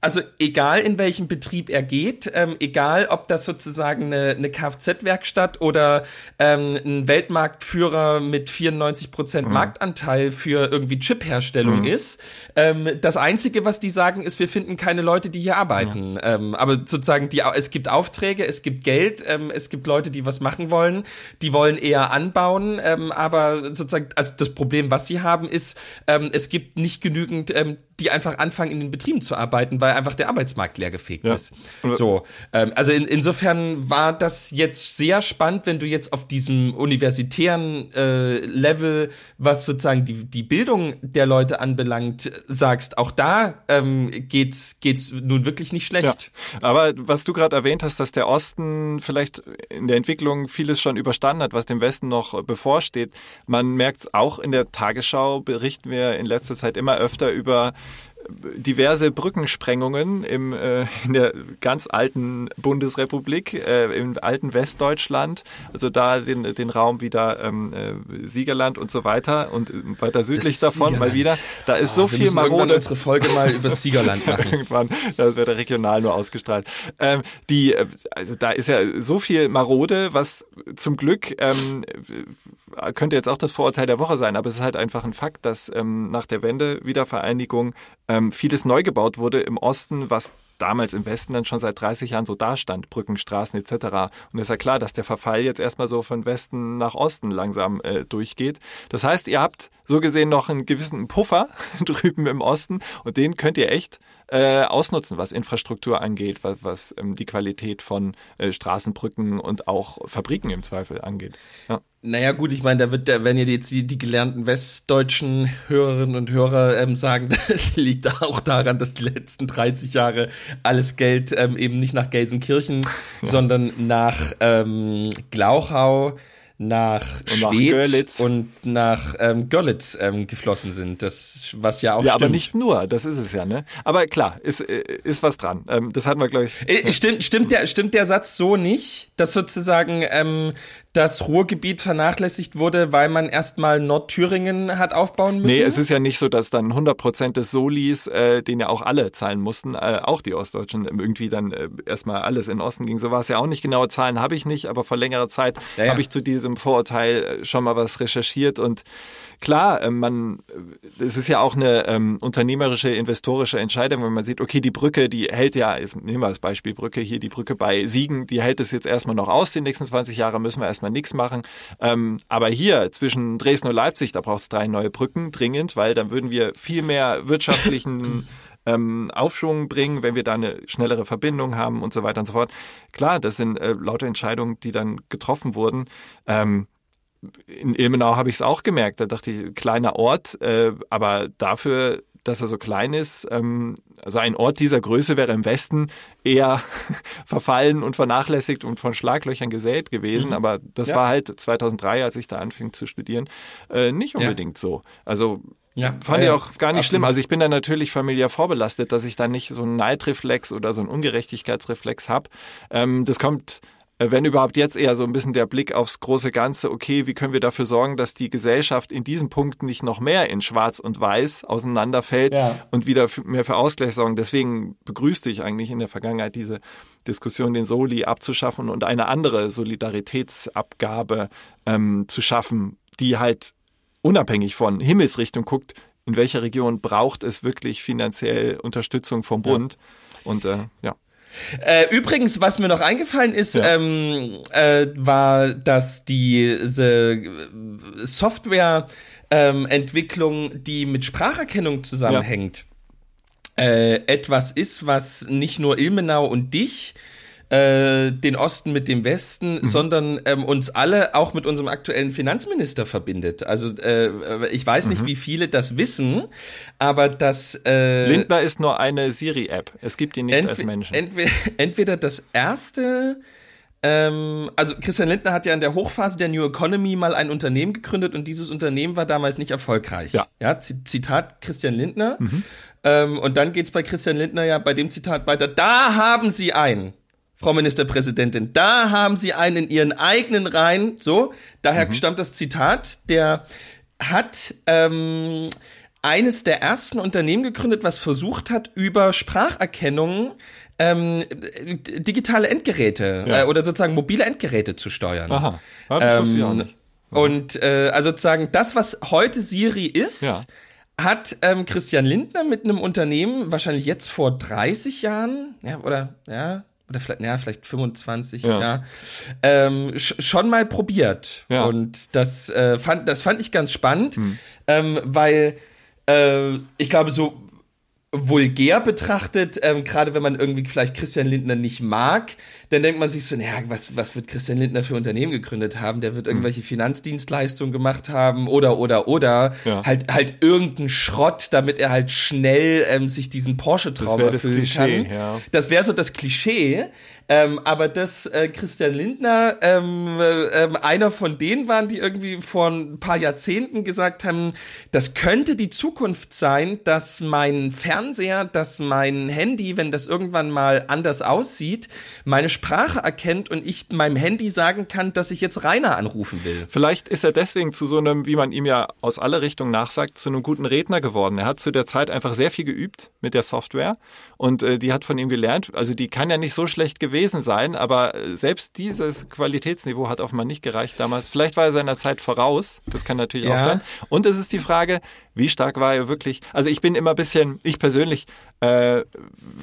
also egal in welchem Betrieb er geht, ähm, egal ob das sozusagen eine, eine Kfz-Werkstatt oder ähm, ein Weltmarktführer mit 94 Prozent mhm. Marktanteil für irgendwie Chip-Herstellung mhm. ist, ähm, das Einzige, was die sagen, ist, wir finden keine Leute, die hier arbeiten. Mhm. Ähm, aber sozusagen, die, es gibt Aufträge, es gibt Geld, ähm, es gibt Leute, die was machen wollen, die wollen eher anbauen, ähm, aber sozusagen, also das Problem, was sie haben, ist, ähm, es gibt nicht genügend ähm, die einfach anfangen, in den Betrieben zu arbeiten, weil einfach der Arbeitsmarkt leergefegt ja. ist. So, ähm, also in, insofern war das jetzt sehr spannend, wenn du jetzt auf diesem universitären äh, Level, was sozusagen die, die Bildung der Leute anbelangt, sagst, auch da ähm, geht's geht's nun wirklich nicht schlecht. Ja. Aber was du gerade erwähnt hast, dass der Osten vielleicht in der Entwicklung vieles schon überstanden hat, was dem Westen noch bevorsteht, man merkt es auch in der Tagesschau, berichten wir in letzter Zeit immer öfter über diverse Brückensprengungen im, äh, in der ganz alten Bundesrepublik, äh, im alten Westdeutschland, also da den, den Raum wieder ähm, äh, Siegerland und so weiter und weiter südlich das davon Siegerland. mal wieder. Da ist oh, so viel Marode. Unsere Folge mal über Siegerland machen. irgendwann, das wird regional nur ausgestrahlt. Ähm, die, äh, also da ist ja so viel Marode, was zum Glück ähm, könnte jetzt auch das Vorurteil der Woche sein, aber es ist halt einfach ein Fakt, dass ähm, nach der Wende, Wiedervereinigung, ähm, vieles neu gebaut wurde im Osten, was damals im Westen dann schon seit 30 Jahren so dastand, Brücken, Straßen etc. Und ist ja klar, dass der Verfall jetzt erstmal so von Westen nach Osten langsam äh, durchgeht. Das heißt, ihr habt so gesehen noch einen gewissen Puffer drüben im Osten und den könnt ihr echt äh, ausnutzen, was Infrastruktur angeht, was, was ähm, die Qualität von äh, Straßenbrücken und auch Fabriken im Zweifel angeht. Ja. Naja, gut, ich meine, da wird der, wenn ihr jetzt die, die gelernten westdeutschen Hörerinnen und Hörer ähm, sagen, das liegt auch daran, dass die letzten 30 Jahre alles Geld ähm, eben nicht nach Gelsenkirchen, ja. sondern nach ähm, Glauchau, nach und Schwedt und nach ähm, Görlitz ähm, geflossen sind. Das, was ja auch Ja, stimmt. aber nicht nur, das ist es ja, ne? Aber klar, ist, äh, ist was dran. Ähm, das hatten wir, glaube ich. Äh, stimmt, stimmt, der, stimmt der Satz so nicht, dass sozusagen ähm, das Ruhrgebiet vernachlässigt wurde, weil man erstmal Nordthüringen hat aufbauen müssen? Nee, es ist ja nicht so, dass dann 100 Prozent des Solis, äh, den ja auch alle zahlen mussten, äh, auch die Ostdeutschen irgendwie dann äh, erstmal alles in Osten ging. So war es ja auch nicht. Genaue Zahlen habe ich nicht, aber vor längerer Zeit ja, ja. habe ich zu diesem Vorurteil äh, schon mal was recherchiert und klar, ähm, man, äh, es ist ja auch eine ähm, unternehmerische, investorische Entscheidung, wenn man sieht, okay, die Brücke, die hält ja, jetzt nehmen wir das Beispiel Brücke hier, die Brücke bei Siegen, die hält es jetzt erstmal noch aus, die nächsten 20 Jahre müssen wir erstmal nichts machen. Ähm, aber hier zwischen Dresden und Leipzig, da braucht es drei neue Brücken dringend, weil dann würden wir viel mehr wirtschaftlichen ähm, Aufschwung bringen, wenn wir da eine schnellere Verbindung haben und so weiter und so fort. Klar, das sind äh, lauter Entscheidungen, die dann getroffen wurden. Ähm, in Ilmenau habe ich es auch gemerkt. Da dachte ich, kleiner Ort, äh, aber dafür, dass er so klein ist, ähm, also ein Ort dieser Größe wäre im Westen eher verfallen und vernachlässigt und von Schlaglöchern gesät gewesen. Mhm. Aber das ja. war halt 2003, als ich da anfing zu studieren, äh, nicht unbedingt ja. so. Also ja, fand ich auch gar nicht absolut. schlimm. Also ich bin da natürlich familiär vorbelastet, dass ich da nicht so einen Neidreflex oder so einen Ungerechtigkeitsreflex habe. Ähm, das kommt wenn überhaupt jetzt eher so ein bisschen der Blick aufs große Ganze, okay, wie können wir dafür sorgen, dass die Gesellschaft in diesen Punkten nicht noch mehr in Schwarz und Weiß auseinanderfällt ja. und wieder mehr für Ausgleich sorgen. Deswegen begrüßte ich eigentlich in der Vergangenheit diese Diskussion, den Soli abzuschaffen und eine andere Solidaritätsabgabe ähm, zu schaffen, die halt unabhängig von Himmelsrichtung guckt, in welcher Region braucht es wirklich finanziell Unterstützung vom Bund. Ja. Und äh, ja. Äh, übrigens, was mir noch eingefallen ist, ja. ähm, äh, war, dass diese Softwareentwicklung, ähm, die mit Spracherkennung zusammenhängt, ja. äh, etwas ist, was nicht nur Ilmenau und dich äh, den Osten mit dem Westen, mhm. sondern ähm, uns alle auch mit unserem aktuellen Finanzminister verbindet. Also äh, ich weiß nicht, mhm. wie viele das wissen, aber das äh, Lindner ist nur eine Siri-App. Es gibt ihn nicht als Menschen. Entweder, entweder das erste ähm, also Christian Lindner hat ja in der Hochphase der New Economy mal ein Unternehmen gegründet und dieses Unternehmen war damals nicht erfolgreich. Ja. ja Zitat Christian Lindner. Mhm. Ähm, und dann geht's bei Christian Lindner ja bei dem Zitat weiter. Da haben Sie ein Frau Ministerpräsidentin. Da haben Sie einen in Ihren eigenen Reihen. So, daher mhm. stammt das Zitat. Der hat ähm, eines der ersten Unternehmen gegründet, was versucht hat, über Spracherkennung ähm, digitale Endgeräte ja. äh, oder sozusagen mobile Endgeräte zu steuern. Aha, ja, das ähm, auch nicht. Mhm. Und äh, also sozusagen das, was heute Siri ist, ja. hat ähm, Christian Lindner mit einem Unternehmen wahrscheinlich jetzt vor 30 Jahren, ja, oder ja, oder vielleicht, ja, vielleicht 25, ja, ja ähm, schon mal probiert. Ja. Und das, äh, fand, das fand ich ganz spannend, hm. ähm, weil äh, ich glaube, so vulgär betrachtet, ähm, gerade wenn man irgendwie vielleicht Christian Lindner nicht mag, dann denkt man sich so, naja, was, was wird Christian Lindner für Unternehmen gegründet haben? Der wird hm. irgendwelche Finanzdienstleistungen gemacht haben oder, oder, oder. Ja. Halt, halt irgendein Schrott, damit er halt schnell ähm, sich diesen Porsche-Traum erfüllen das Klischee, kann. Ja. Das wäre so das Klischee. Ähm, aber dass äh, Christian Lindner ähm, äh, einer von denen waren, die irgendwie vor ein paar Jahrzehnten gesagt haben, das könnte die Zukunft sein, dass mein Fernseher, dass mein Handy, wenn das irgendwann mal anders aussieht, meine Sprache erkennt und ich meinem Handy sagen kann, dass ich jetzt Rainer anrufen will. Vielleicht ist er deswegen zu so einem, wie man ihm ja aus alle Richtungen nachsagt, zu einem guten Redner geworden. Er hat zu der Zeit einfach sehr viel geübt mit der Software und äh, die hat von ihm gelernt. Also die kann ja nicht so schlecht gewesen sein, aber äh, selbst dieses Qualitätsniveau hat offenbar nicht gereicht damals. Vielleicht war er seiner Zeit voraus. Das kann natürlich ja. auch sein. Und es ist die Frage, Wie stark war er wirklich? Also ich bin immer ein bisschen, ich persönlich, äh,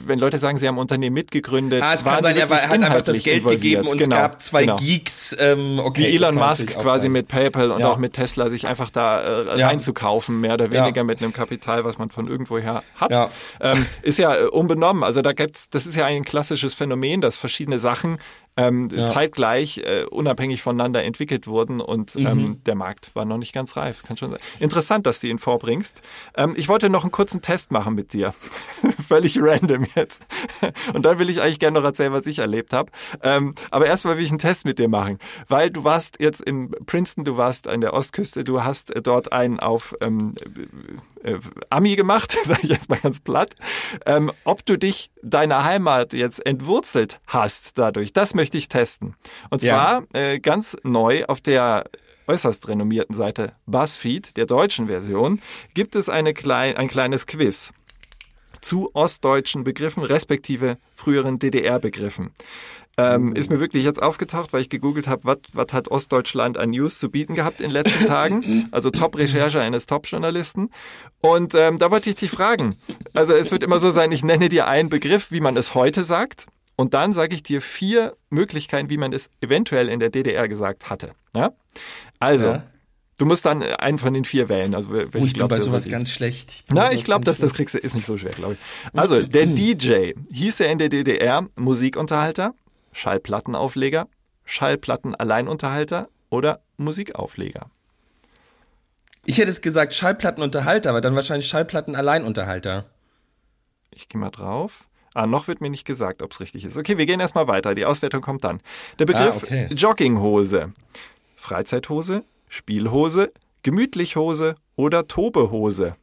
wenn Leute sagen, sie haben ein Unternehmen mitgegründet, ah, es kann sein, er, war, hat einfach das Geld involviert. gegeben und genau, es gab zwei genau. Geeks. Ähm, okay, Wie Elon Musk quasi mit PayPal und Ja. auch mit Tesla sich einfach da äh, Ja. reinzukaufen, mehr oder Ja. weniger mit einem Kapital, was man von irgendwoher hat. Ja. Ähm, ist ja äh, unbenommen. Also da gibt's, das ist ja ein klassisches Phänomen, dass verschiedene Sachen ähm, Ja. zeitgleich äh, unabhängig voneinander entwickelt wurden und Mhm. ähm, der Markt war noch nicht ganz reif. Kann schon sein. Interessant, dass du ihn vorbringst. Ähm, ich wollte noch einen kurzen Test machen mit dir. Völlig random jetzt. Und dann will ich eigentlich gerne noch erzählen, was ich erlebt habe. Ähm, aber erstmal will ich einen Test mit dir machen, weil du warst jetzt in Princeton, du warst an der Ostküste, du hast äh, dort einen auf ähm, äh, Ami gemacht, sage ich jetzt mal ganz platt. Ähm, ob du dich deiner Heimat jetzt entwurzelt hast dadurch, das möchte ich testen. Und Ja. zwar äh, ganz neu auf der äußerst renommierten Seite BuzzFeed, der deutschen Version, gibt es eine klein, ein kleines Quiz zu ostdeutschen Begriffen, respektive früheren DDR-Begriffen. Ähm, ist mir wirklich jetzt aufgetaucht, weil ich gegoogelt habe, was was hat Ostdeutschland an News zu bieten gehabt in den letzten Tagen. Also Top-Recherche eines Top-Journalisten. Und ähm, da wollte ich dich fragen. Also es wird immer so sein, ich nenne dir einen Begriff, wie man es heute sagt. Und dann sage ich dir vier Möglichkeiten, wie man es eventuell in der DDR gesagt hatte. Ja? Also, Ja. du musst dann einen von den vier wählen. Also, Oh, ich bin glaubst bei sowas was ganz schlecht. Ich bin na, ich glaube, dass das kriegst du, ist nicht so schwer, glaube ich. Also, der DJ hieß er in der DDR Musikunterhalter, Schallplattenaufleger, Schallplattenalleinunterhalter oder Musikaufleger. Ich hätte es gesagt Schallplattenunterhalter, aber dann wahrscheinlich Schallplattenalleinunterhalter. Ich gehe mal drauf. Ah, noch wird mir nicht gesagt, ob es richtig ist. Okay, wir gehen erstmal weiter. Die Auswertung kommt dann. Der Begriff Ah, okay. Jogginghose, Freizeithose, Spielhose, Gemütlichhose oder Tobehose.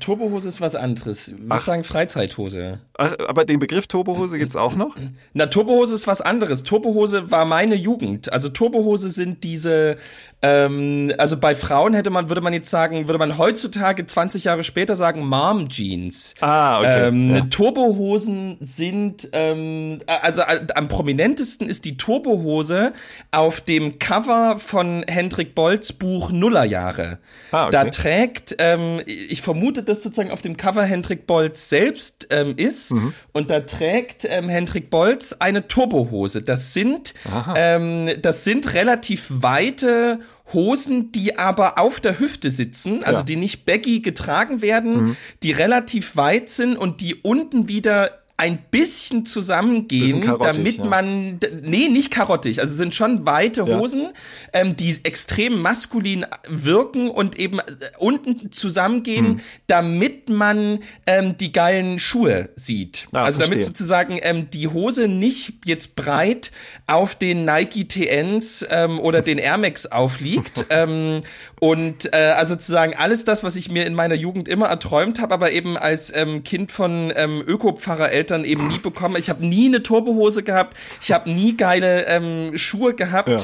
Turbohose ist was anderes. Ich würde sagen Freizeithose. Ach, aber den Begriff Tobehose gibt's auch noch? Na, Turbohose ist was anderes. Turbohose war meine Jugend. Also Turbohose sind diese, ähm, also bei Frauen hätte man, würde man jetzt sagen, würde man heutzutage 20 Jahre später sagen, Mom Jeans. Ah, okay. Ähm, ja. Turbohosen sind, ähm, also äh, am prominentesten ist die Turbohose auf dem Cover von Hendrik Bolts Buch Nullerjahre. Ah, okay. Da trägt, ähm, ich vermute, dass sozusagen auf dem Cover Hendrik Bolz selbst ähm, ist Mhm. und da trägt ähm, Hendrik Bolz eine Turbohose. Das sind, ähm, das sind relativ weite Hosen, die aber auf der Hüfte sitzen, also Ja. die nicht baggy getragen werden, Mhm. die relativ weit sind und die unten wieder ein bisschen zusammengehen, Bisschen damit ja. man, nee, nicht karottig, also es sind schon weite Ja. Hosen, ähm, die extrem maskulin wirken und eben äh, unten zusammengehen, Hm. damit man ähm, die geilen Schuhe sieht. Ah, also damit verstehe. sozusagen ähm, die Hose nicht jetzt breit auf den Nike TNs ähm, oder den Air Max aufliegt. ähm, und äh, also sozusagen alles das, was ich mir in meiner Jugend immer erträumt habe, aber eben als ähm, Kind von ähm, Öko-Pfarrereltern eben nie bekommen. Ich habe nie eine Turbehose gehabt. Ich habe nie geile ähm, Schuhe gehabt, Ja.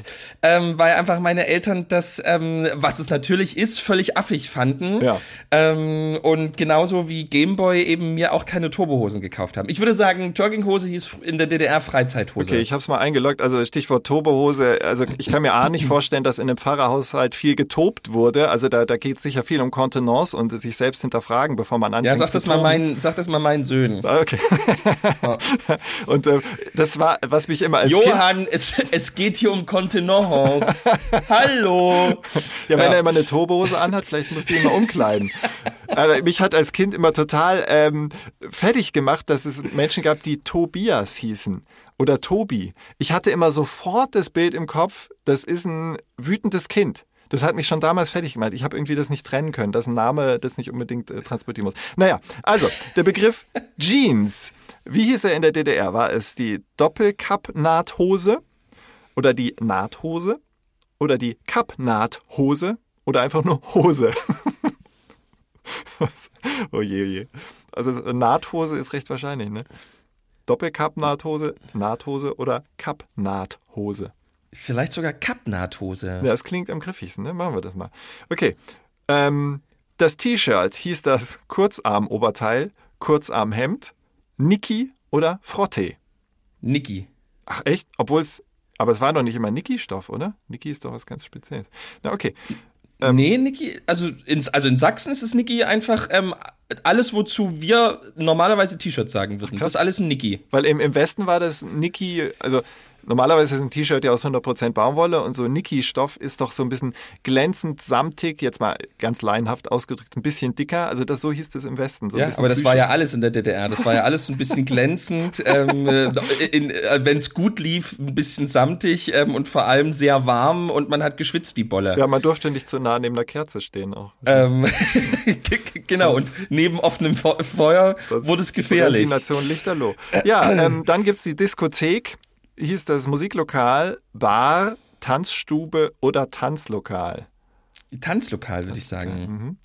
ähm, weil einfach meine Eltern das, ähm, was es natürlich ist, völlig affig fanden. Ja. Ähm, und genauso wie Gameboy eben mir auch keine Turbohosen gekauft haben. Ich würde sagen, Jogginghose hieß in der DDR Freizeithose. Okay, ich habe es mal eingeloggt. Also Stichwort Turbohose. Also ich kann mir A nicht vorstellen, dass in einem Pfarrerhaushalt viel getobt wurde. Also da, da geht es sicher viel um Kontenance und sich selbst hinterfragen, bevor man anfängt ja, sag das mal toben. meinen, sag das mal meinen Söhnen. Ah, Okay. und äh, das war, was mich immer als Kind Johann, es, es geht hier um Kontenance. Hallo. Ja, wenn Ja. er immer eine Turbose anhat, vielleicht du ihn mal umkleiden. Aber mich hat als Kind immer total ähm, fertig gemacht, dass es Menschen gab, die Tobias hießen oder Tobi. Ich hatte immer sofort das Bild im Kopf, das ist ein wütendes Kind. Das hat mich schon damals fertig gemacht. Ich habe irgendwie das nicht trennen können, dass ein Name das nicht unbedingt äh, transportieren muss. Naja, also der Begriff Jeans. Wie hieß er in der DDR? War es die Doppelkapp-Nahthose oder die Nahthose oder die Kapp-Nahthose oder einfach nur Hose? Oh je, oh je. Also Nahthose ist recht wahrscheinlich, ne? Doppelkapp-Nahthose, Nahthose oder Kapp-Nahthose. Vielleicht sogar Kappnahthose. Ja, das klingt am griffigsten, ne? Machen wir das mal. Okay. Ähm, das T-Shirt hieß das Kurzarmoberteil, Kurzarmhemd, Niki oder Frotte. Niki. Ach echt? Obwohl es, aber es war doch nicht immer Niki-Stoff, oder? Niki ist doch was ganz Spezielles. Na okay. Ähm, nee, Niki, also in, also in Sachsen ist es Niki einfach ähm, alles, wozu wir normalerweise T-Shirts sagen würden. Ach, das ist alles ein Niki. Weil im, im Westen war das Niki, also Normalerweise ist ein T-Shirt ja aus 100% Baumwolle und so Niki-Stoff ist doch so ein bisschen glänzend, samtig, jetzt mal ganz laienhaft ausgedrückt, ein bisschen dicker. Also das so hieß das im Westen. So ja, aber das war ja alles in der DDR. Das war ja alles so ein bisschen glänzend, ähm, äh, äh wenn es gut lief, ein bisschen samtig ähm, und vor allem sehr warm und man hat geschwitzt wie Bolle. Ja, man durfte nicht zu nah neben der Kerze stehen auch. Ähm, genau, und neben offenem Feuer wurde es gefährlich. Die Nation Lichterloh. Ja, ähm, dann gibt's die Diskothek hieß das Musiklokal, Bar, Tanzstube oder Tanzlokal? Tanzlokal, würde ich sagen. Mhm.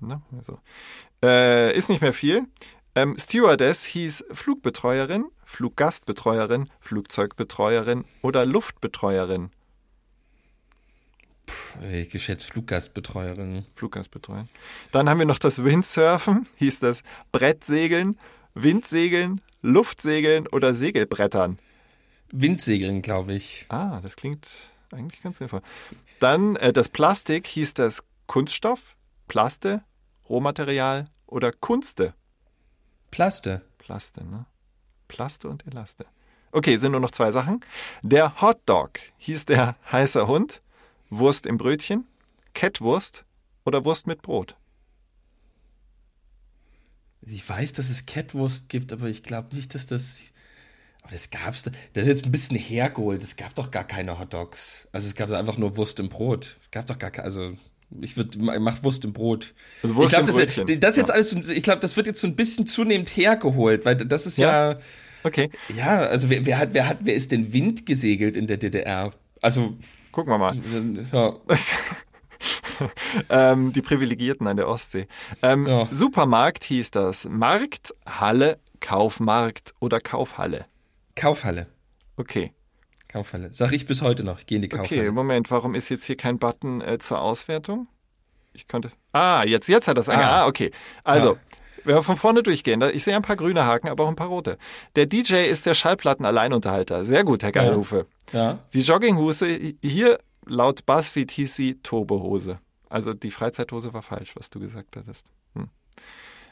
Na, also. Äh, ist nicht mehr viel. Ähm, Stewardess hieß Flugbetreuerin, Fluggastbetreuerin, Flugzeugbetreuerin oder Luftbetreuerin. Ich geschätzt Fluggastbetreuerin. Fluggastbetreuerin. Dann haben wir noch das Windsurfen, hieß das Brettsegeln, Windsegeln, Luftsegeln oder Segelbrettern. Windsegeln, glaube ich. Ah, das klingt eigentlich ganz sinnvoll. Dann äh, das Plastik hieß das Kunststoff, Plaste, Rohmaterial oder Kunste. Plaste. Plaste, ne? Plaste und Elaste. Okay, sind nur noch zwei Sachen. Der Hotdog hieß der heißer Hund, Wurst im Brötchen, Kettwurst oder Wurst mit Brot. Ich weiß, dass es Kettwurst gibt, aber ich glaube nicht, dass das aber das gab's, das ist jetzt ein bisschen hergeholt. Es gab doch gar keine Hotdogs. Also es gab einfach nur Wurst im Brot. Es gab doch gar keine, also ich würde, mach Wurst im Brot. Also Wurst ich glaube, das, das jetzt ja. alles, ich glaube, das wird jetzt so ein bisschen zunehmend hergeholt, weil das ist ja, ja okay. Ja, also wer, wer, hat, wer hat, wer ist denn Wind gesegelt in der DDR? Also gucken wir mal. Ja. ähm, die Privilegierten an der Ostsee. Ähm, ja. Supermarkt hieß das. Markt, Halle, Kaufmarkt oder Kaufhalle. Kaufhalle. Okay. Kaufhalle. Sag ich bis heute noch. Ich gehe in die Kaufhalle. Okay, Moment. Warum ist jetzt hier kein Button äh, zur Auswertung? Ich könnte. Ah, jetzt, jetzt hat das. Ah, ah okay. Also. Ja. Wenn wir von vorne durchgehen, ich sehe ein paar grüne Haken, aber auch ein paar rote. Der DJ ist der Schallplatten-Alleinunterhalter. Sehr gut, Herr Geilhufe. Ja. ja. Die Jogginghose, hier laut Buzzfeed hieß sie Turbehose. Also die Freizeithose war falsch, was du gesagt hattest. Hm.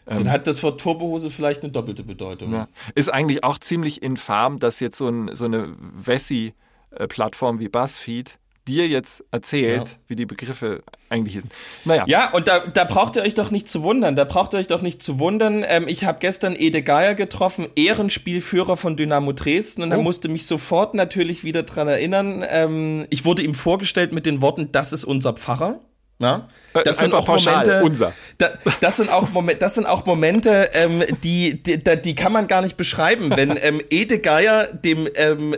Dann ähm, hat das Wort Turbohose vielleicht eine doppelte Bedeutung. Ja. Ist eigentlich auch ziemlich infam, dass jetzt so, ein, so eine Wessi-Plattform wie BuzzFeed dir jetzt erzählt, ja. wie die Begriffe eigentlich sind. Naja. Ja, und da, da braucht ihr euch doch nicht zu wundern. Da braucht ihr euch doch nicht zu wundern. Ähm, ich habe gestern Ede Geier getroffen, Ehrenspielführer von Dynamo Dresden, und oh. er musste mich sofort natürlich wieder dran erinnern. Ähm, ich wurde ihm vorgestellt mit den Worten, das ist unser Pfarrer. Ja? Äh, das sind auch Momente, unser. Da, das sind auch Momente, das sind auch Momente, ähm, die, die, die kann man gar nicht beschreiben. Wenn ähm, Ede Geier, dem ähm,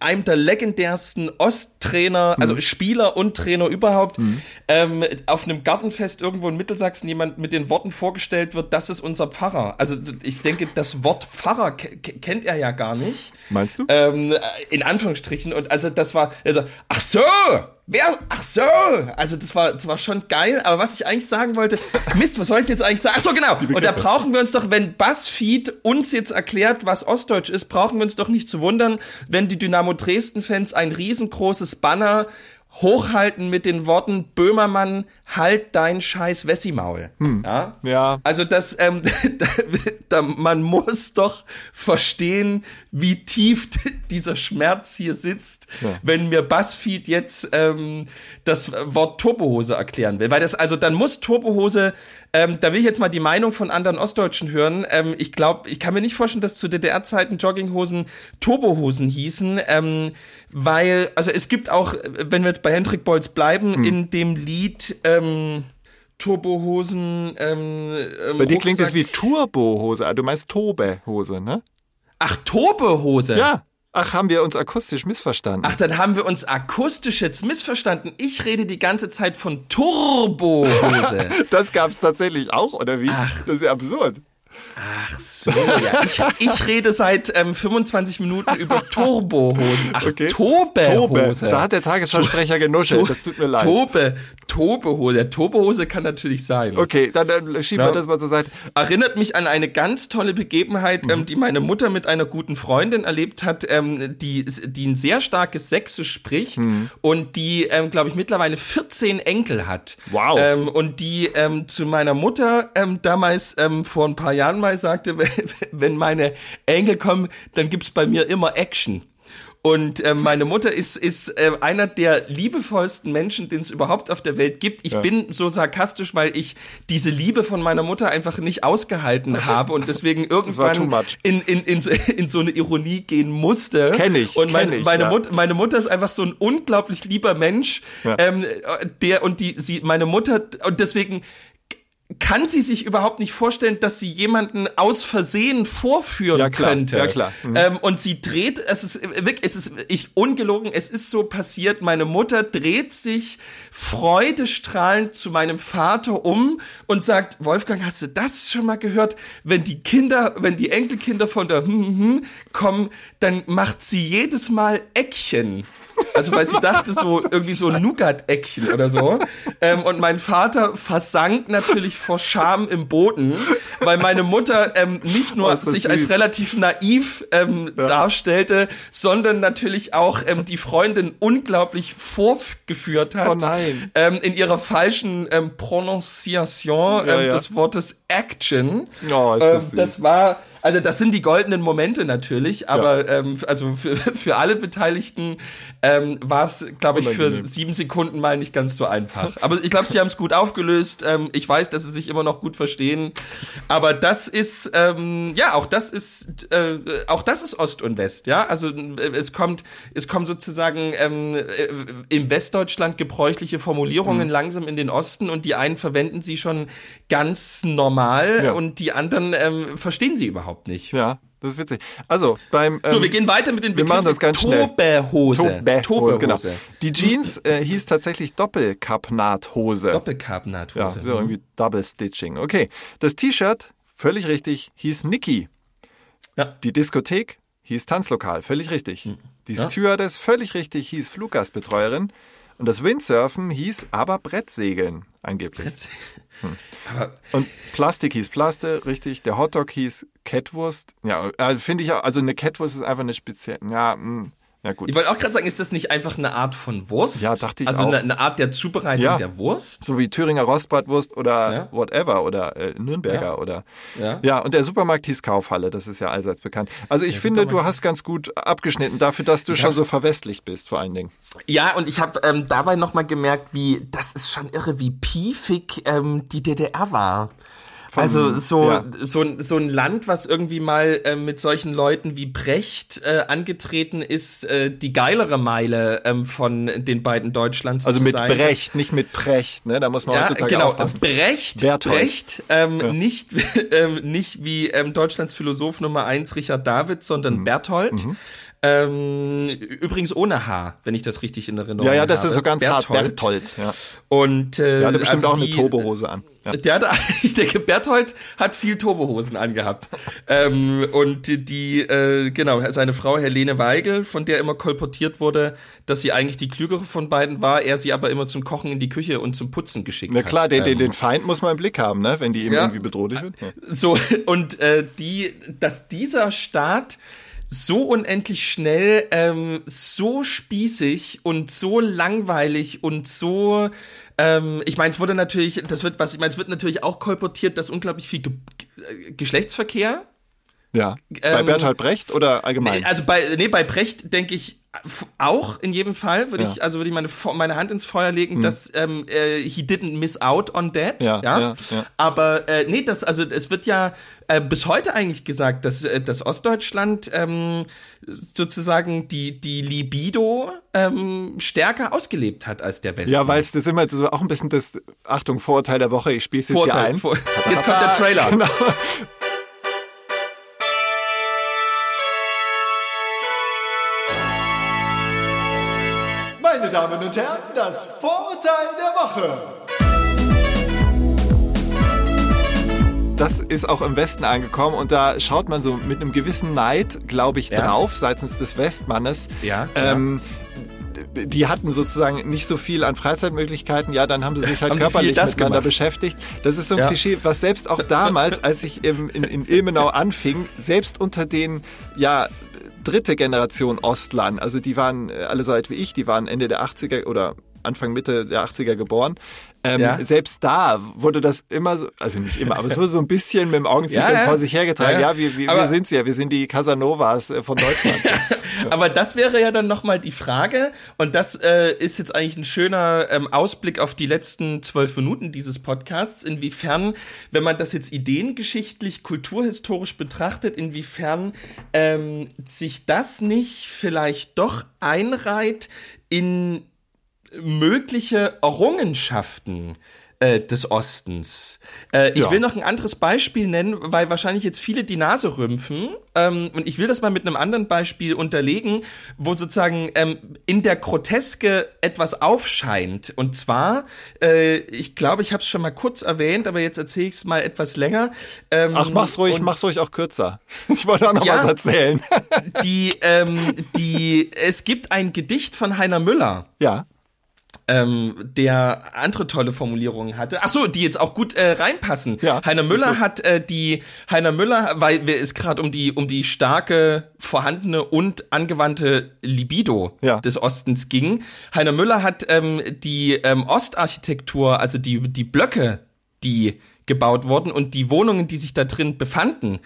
einem der legendärsten Osttrainer, also mhm. Spieler und Trainer überhaupt, mhm. ähm, auf einem Gartenfest irgendwo in Mittelsachsen jemand mit den Worten vorgestellt wird, das ist unser Pfarrer. Also ich denke, das Wort Pfarrer kennt er ja gar nicht. Meinst du? Ähm, in Anführungsstrichen. Und also das war, also, ach so, Wer? Ach so! Also das war, das war schon geil, aber was ich eigentlich sagen wollte, Mist, was soll ich jetzt eigentlich sagen? Ach so, genau. Und da brauchen wir uns doch, wenn BuzzFeed uns jetzt erklärt, was Ostdeutsch ist, brauchen wir uns doch nicht zu wundern, wenn die Dynamo Dresden-Fans ein riesengroßes Banner hochhalten mit den Worten Böhmermann, halt dein scheiß Wessimaul. Hm. Ja? ja. Also das, ähm, da, da, man muss doch verstehen, wie tief dieser Schmerz hier sitzt, ja. wenn mir Buzzfeed jetzt ähm, das Wort Turbohose erklären will. Weil das, also dann muss Turbohose, ähm, da will ich jetzt mal die Meinung von anderen Ostdeutschen hören. Ähm, ich glaube, ich kann mir nicht vorstellen, dass zu DDR-Zeiten Jogginghosen Turbohosen hießen, ähm, weil, also es gibt auch, wenn wir jetzt bei Hendrik Bolz bleiben, hm. in dem Lied, ähm, Turbohosen. Ähm, ähm, Bei dir klingt es wie Turbohose. Ah, du meinst Tobehose, ne? Ach, Tobehose? Ja. Ach, haben wir uns akustisch missverstanden? Ach, dann haben wir uns akustisch jetzt missverstanden. Ich rede die ganze Zeit von Turbohose. das gab es tatsächlich auch, oder wie? Ach. Das ist ja absurd. Ach so, ja. Ich, ich rede seit ähm, 25 Minuten über Turbohosen. Ach, Okay. Tobehose. Tobe. Da hat der Tagesschausprecher genuschelt. Das tut mir leid. Tobe, Tobehose. Tobehose kann natürlich sein. Okay, dann, dann schieben Ja. wir das mal zur Seite. Erinnert mich an eine ganz tolle Begebenheit, Mhm. ähm, die meine Mutter mit einer guten Freundin erlebt hat, ähm, die, die ein sehr starkes Sächsisch spricht Mhm. und die, ähm, glaube ich, mittlerweile 14 Enkel hat. Wow. Ähm, und die ähm, zu meiner Mutter ähm, damals ähm, vor ein paar Jahren mal sagte, wenn, meine Enkel kommen, dann gibt's bei mir immer Action. Und ähm, meine Mutter ist, ist äh, einer der liebevollsten Menschen, den es überhaupt auf der Welt gibt. Ich bin so sarkastisch, weil ich diese Liebe von meiner Mutter einfach nicht ausgehalten habe und deswegen irgendwann in, in, in, so- in so eine Ironie gehen musste. Kenn ich, Und meine, kenn ich, meine, ja. Mutter, meine Mutter ist einfach so ein unglaublich lieber Mensch, Ja. ähm, der und die, sie, meine Mutter, und deswegen kann sie sich überhaupt nicht vorstellen, dass sie jemanden aus Versehen vorführen Ja, klar. könnte. Ja, klar. Mhm. Ähm, und sie dreht, es ist wirklich, es ist ich ungelogen, es ist so passiert. Meine Mutter dreht sich freudestrahlend zu meinem Vater um und sagt: Wolfgang, hast du das schon mal gehört? Wenn die Kinder, wenn die Enkelkinder von der hm, hm, hm kommen, dann macht sie jedes Mal Eckchen. Also weil sie dachte so irgendwie so ein Nougat-Eckchen oder so. Ähm, und mein Vater versank natürlich vor Scham im Boden, weil meine Mutter ähm, nicht nur Oh, sich als süß. relativ naiv ähm, darstellte, sondern natürlich auch ähm, die Freundin unglaublich vorgeführt hat. Oh nein. Ähm, in ihrer falschen ähm, Prononciation Ja, ähm, ja. des Wortes Action. Oh, ist das süß. das war, also das sind die goldenen Momente natürlich, aber ähm, also für, für alle Beteiligten ähm, war es, glaube ich, für sieben Sekunden mal nicht ganz so einfach. Aber ich glaube, sie haben es gut aufgelöst. Ähm, ich weiß, dass sie sich immer noch gut verstehen. Aber das ist, ähm, ja, auch das ist, äh, auch das ist Ost und West, ja. Also äh, es kommt, es kommen sozusagen ähm, äh, im Westdeutschland gebräuchliche Formulierungen Mhm. langsam in den Osten und die einen verwenden sie schon ganz normal Ja. und die anderen ähm, verstehen sie überhaupt nicht. Ja, das ist witzig. Also, beim. So, ähm, wir gehen weiter mit den wir machen das ganz schnell. Tobehose. Tobe- Tobehose. genau. Die Jeans äh, hieß tatsächlich Doppelkappnahthose. Doppelkarpnathose. Ja, so irgendwie Double Stitching. Okay. Das T-Shirt, völlig richtig, hieß Niki. Ja. Die Diskothek hieß Tanzlokal, völlig richtig. Die Ja. Stewardess, völlig richtig, hieß Fluggastbetreuerin. Und das Windsurfen hieß aber Brettsegeln, angeblich. Aber Und Plastik hieß Plaste, richtig. Der Hotdog hieß Kettwurst. Ja, äh, finde ich auch, also eine Kettwurst ist einfach eine spezielle, ja, mh, ja gut. ich wollte auch gerade sagen, ist das nicht einfach eine Art von Wurst? Ja, dachte ich also auch. Eine, eine Art der Zubereitung Ja. der Wurst? So wie Thüringer Rostbratwurst oder Ja. whatever oder äh, Nürnberger Ja. oder. Ja. Und der Supermarkt hieß Kaufhalle, das ist ja allseits bekannt. Also ich finde, du hast ganz gut abgeschnitten dafür, dass du schon hab's- so verwestlicht bist, vor allen Dingen. Ja, und ich habe ähm, dabei nochmal gemerkt, wie, das ist schon irre, wie piefig ähm, die DDR war. Also so, ja. so, ein- so ein Land, was irgendwie mal ähm, mit solchen Leuten wie Brecht äh, angetreten ist, äh, die geilere Meile ähm, von den beiden Deutschlands Also mit sein. Brecht, nicht mit Precht, ne? Da muss man Ja, heutzutage genau. aufpassen. Brecht, Berthold. Brecht, ähm, nicht, ähm, nicht wie ähm, Deutschlands Philosoph Nummer eins Richard David, Mhm. sondern Berthold. Ähm, übrigens ohne H, wenn ich das richtig in Erinnerung Ja, habe. ja, das ist so ganz hart. Berthold. Berthold, ja. Und äh, Der hatte bestimmt also auch eine die- Tobehose an. Ja. Der hatte, ich denke, Berthold hat viel Turbohosen angehabt. ähm, und die, äh, genau, seine Frau Helene Weigel, von der immer kolportiert wurde, dass sie eigentlich die klügere von beiden war, er sie aber immer zum Kochen in die Küche und zum Putzen geschickt Na hat. klar, den, den, Ähm, den Feind muss man im Blick haben, ne? Wenn die ihm Ja. irgendwie bedrohlich wird. Ja. So, und äh, die, dass dieser Staat so unendlich schnell, ähm, so spießig und so langweilig und so, ähm, ich meine, es wurde natürlich, das wird, was ich meine, es wird natürlich auch kolportiert, dass unglaublich viel Ge Ge Geschlechtsverkehr ja. Bei Ähm, Bertolt Brecht oder allgemein? also bei, nee, bei Brecht denke ich auch in jedem Fall würde Ja. Hm. ich, also würde ich meine, meine Hand ins Feuer legen, dass ähm, äh, he didn't miss out on that. Ja, ja, ja. Aber äh, nee, das, also es wird ja äh, bis heute eigentlich gesagt, dass, äh, dass Ostdeutschland ähm, sozusagen die, die Libido ähm, stärker ausgelebt hat als der Westen. ja, weil es das ist immer so auch ein bisschen das, Achtung, Vorurteil der Woche, ich spiele es jetzt hier Vorteil. ein. Vor Jetzt kommt der Trailer. Genau. Meine Damen und Herren, das Vorurteil der Woche. das ist auch im Westen angekommen und da schaut man so mit einem gewissen Neid, glaube ich, Ja. drauf seitens des Westmannes. Ja, Ähm, die hatten sozusagen nicht so viel an Freizeitmöglichkeiten, ja, dann haben sie sich halt Haben körperlich das miteinander gemacht? beschäftigt. Das ist so ein Ja. Klischee, was selbst auch damals, als ich im, in, in Ilmenau anfing, selbst unter den, ja, dritte Generation Ostlern, also die waren äh, alle so alt wie ich, die waren Ende der 80er oder Anfang, Mitte der 80er geboren. Ähm, Ja. Selbst da wurde das immer so, also nicht immer, aber es wurde so ein bisschen mit dem Augenzwinkern Ja, vor sich hergetragen. Ja, Ja, wir, wir, Aber- wir sind's ja, wir sind die Casanovas äh, von Deutschland. Aber das wäre ja dann nochmal die Frage, und das äh, ist jetzt eigentlich ein schöner ähm, Ausblick auf die letzten zwölf Minuten dieses Podcasts, inwiefern, wenn man das jetzt ideengeschichtlich, kulturhistorisch betrachtet, inwiefern ähm, sich das nicht vielleicht doch einreiht in mögliche Errungenschaften äh, des Ostens. Äh, ich Ja. will noch ein anderes Beispiel nennen, weil wahrscheinlich jetzt viele die Nase rümpfen. Ähm, und ich will das mal mit einem anderen Beispiel unterlegen, wo sozusagen ähm, in der Groteske etwas aufscheint. Und zwar, äh, ich glaube, ich habe es schon mal kurz erwähnt, aber jetzt erzähle ich es mal etwas länger. Ähm, Ach, mach's ruhig, mach's ruhig auch kürzer. Ich wollte auch noch Ja. was erzählen. die, ähm, die, es gibt ein Gedicht von Heiner Müller. ja. Ähm, der andere tolle Formulierungen hatte. Ach so, die jetzt auch gut äh, reinpassen. Ja, Heiner Müller richtig. hat äh, die Heiner Müller, weil wir es gerade um die um die starke vorhandene und angewandte Libido Ja. des Ostens ging. Heiner Müller hat ähm, die ähm, Ostarchitektur, also die die Blöcke, die gebaut wurden und die Wohnungen, die sich da drin befanden.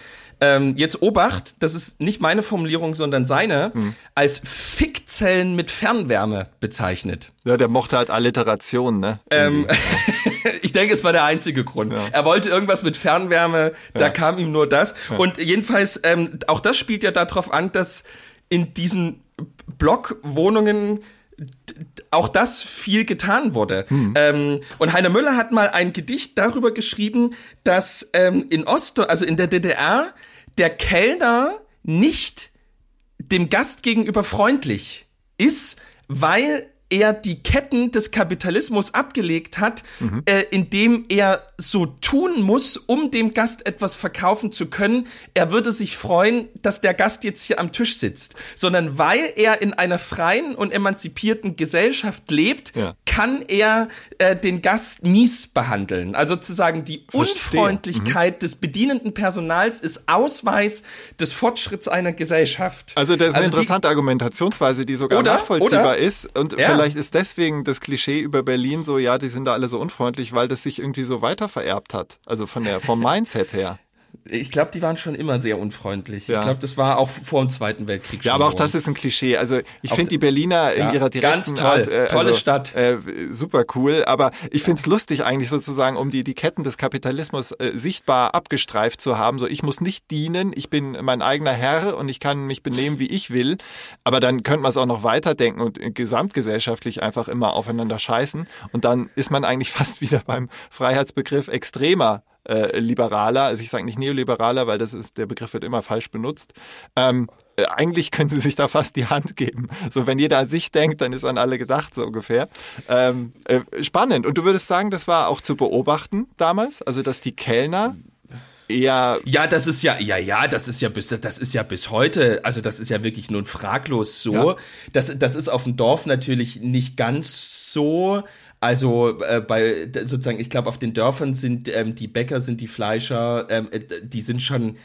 Ähm, jetzt Obacht, das ist nicht meine Formulierung, sondern seine, Hm. als Fickzellen mit Fernwärme bezeichnet. Ja, der mochte halt Alliteration, ne? Ähm, ich denke, es war der einzige Grund. Er wollte irgendwas mit Fernwärme, da kam ihm nur das. Und jedenfalls, ähm, auch das spielt ja darauf an, dass in diesen Blockwohnungen auch das viel getan wurde. Ähm, und Heiner Müller hat mal ein Gedicht darüber geschrieben, dass ähm, in Ost, also in der DDR, der Kellner nicht dem Gast gegenüber freundlich ist, weil er die Ketten des Kapitalismus abgelegt hat, äh, indem er so tun muss, um dem Gast etwas verkaufen zu können. Er würde sich freuen, dass der Gast jetzt hier am Tisch sitzt, sondern weil er in einer freien und emanzipierten Gesellschaft lebt, Ja. Kann er äh, den Gast mies behandeln. Also sozusagen die Verstehe. Unfreundlichkeit des bedienenden Personals ist Ausweis des Fortschritts einer Gesellschaft. Also das ist eine Also die- interessante Argumentationsweise, die sogar Oder? nachvollziehbar Oder? ist. Und Ja. vielleicht ist deswegen das Klischee über Berlin so, ja, die sind da alle so unfreundlich, weil das sich irgendwie so weiter vererbt hat. Also von der, vom Mindset her. Ich glaube, die waren schon immer sehr unfreundlich. Ja. Ich glaube, das war auch vor dem Zweiten Weltkrieg Ja, schon aber auch das ist ein Klischee. Also ich finde die Berliner in Ja, ihrer direkten ganz toll. Art, äh, Tolle also, Stadt. Äh, super cool. Aber ich finde es lustig eigentlich sozusagen, um die, die Ketten des Kapitalismus äh, sichtbar abgestreift zu haben. So, ich muss nicht dienen, ich bin mein eigener Herr und ich kann mich benehmen, wie ich will. Aber dann könnte man es auch noch weiterdenken und gesamtgesellschaftlich einfach immer aufeinander scheißen. Und dann ist man eigentlich fast wieder beim Freiheitsbegriff extremer äh, liberaler, also ich sage nicht neoliberaler, weil das ist, der Begriff wird immer falsch benutzt. Ähm, äh, eigentlich können sie sich da fast die Hand geben. So, wenn jeder an sich denkt, dann ist an alle gedacht, so ungefähr. Ähm, äh, spannend. Und du würdest sagen, das war auch zu beobachten damals? Also, dass die Kellner eher Ja, das ist ja, ja, ja, das ist ja bis, das ist ja bis heute, also das ist ja wirklich nun fraglos so. Ja. Das, das ist auf dem Dorf natürlich nicht ganz so. Also äh, bei sozusagen, ich glaube, auf den Dörfern sind ähm, die Bäcker, sind die Fleischer, ähm, äh, die sind schon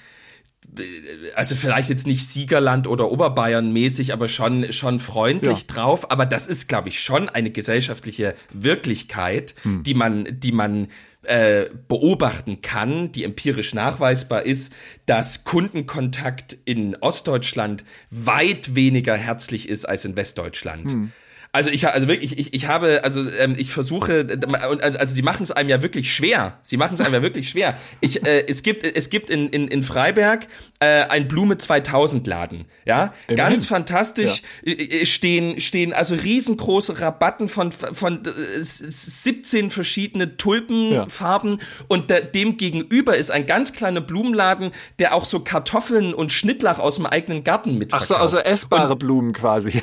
also vielleicht jetzt nicht Siegerland oder Oberbayern mäßig, aber schon, schon freundlich Ja. drauf. Aber das ist, glaube ich, schon eine gesellschaftliche Wirklichkeit, Hm. die man, die man äh, beobachten kann, die empirisch nachweisbar ist, dass Kundenkontakt in Ostdeutschland weit weniger herzlich ist als in Westdeutschland. Hm. Also ich, also wirklich, ich, ich habe, also ähm, ich versuche, und also sie machen es einem ja wirklich schwer. Sie machen es einem ja wirklich schwer. Ich, äh, es gibt, es gibt in, in, in Freiberg äh, ein Blume 2000 Laden, ja, Immerhin. ganz fantastisch. Äh, äh, Stehen, stehen also riesengroße Rabatten von von äh, s- 17 verschiedene Tulpenfarben und da, dem gegenüber ist ein ganz kleiner Blumenladen, der auch so Kartoffeln und Schnittlauch aus dem eigenen Garten Ach mitverkauft. so, also essbare Blumen quasi.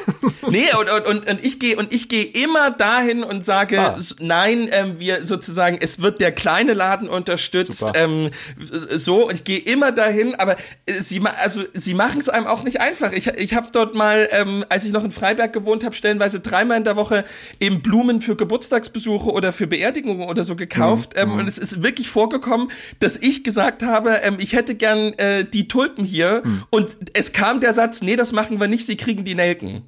Nee, und, und, und, und ich gehe und ich gehe immer dahin und sage, Ah. nein, ähm, wir sozusagen, es wird der kleine Laden unterstützt, ähm, so und ich gehe immer dahin, aber äh, sie, also sie machen es einem auch nicht einfach. Ich, ich habe dort mal, ähm, als ich noch in Freiberg gewohnt habe, stellenweise dreimal in der Woche eben Blumen für Geburtstagsbesuche oder für Beerdigungen oder so gekauft Mhm. ähm, und es ist wirklich vorgekommen, dass ich gesagt habe, ähm, ich hätte gern äh, die Tulpen hier Mhm. und es kam der Satz, nee, das machen wir nicht, sie kriegen die Nelken.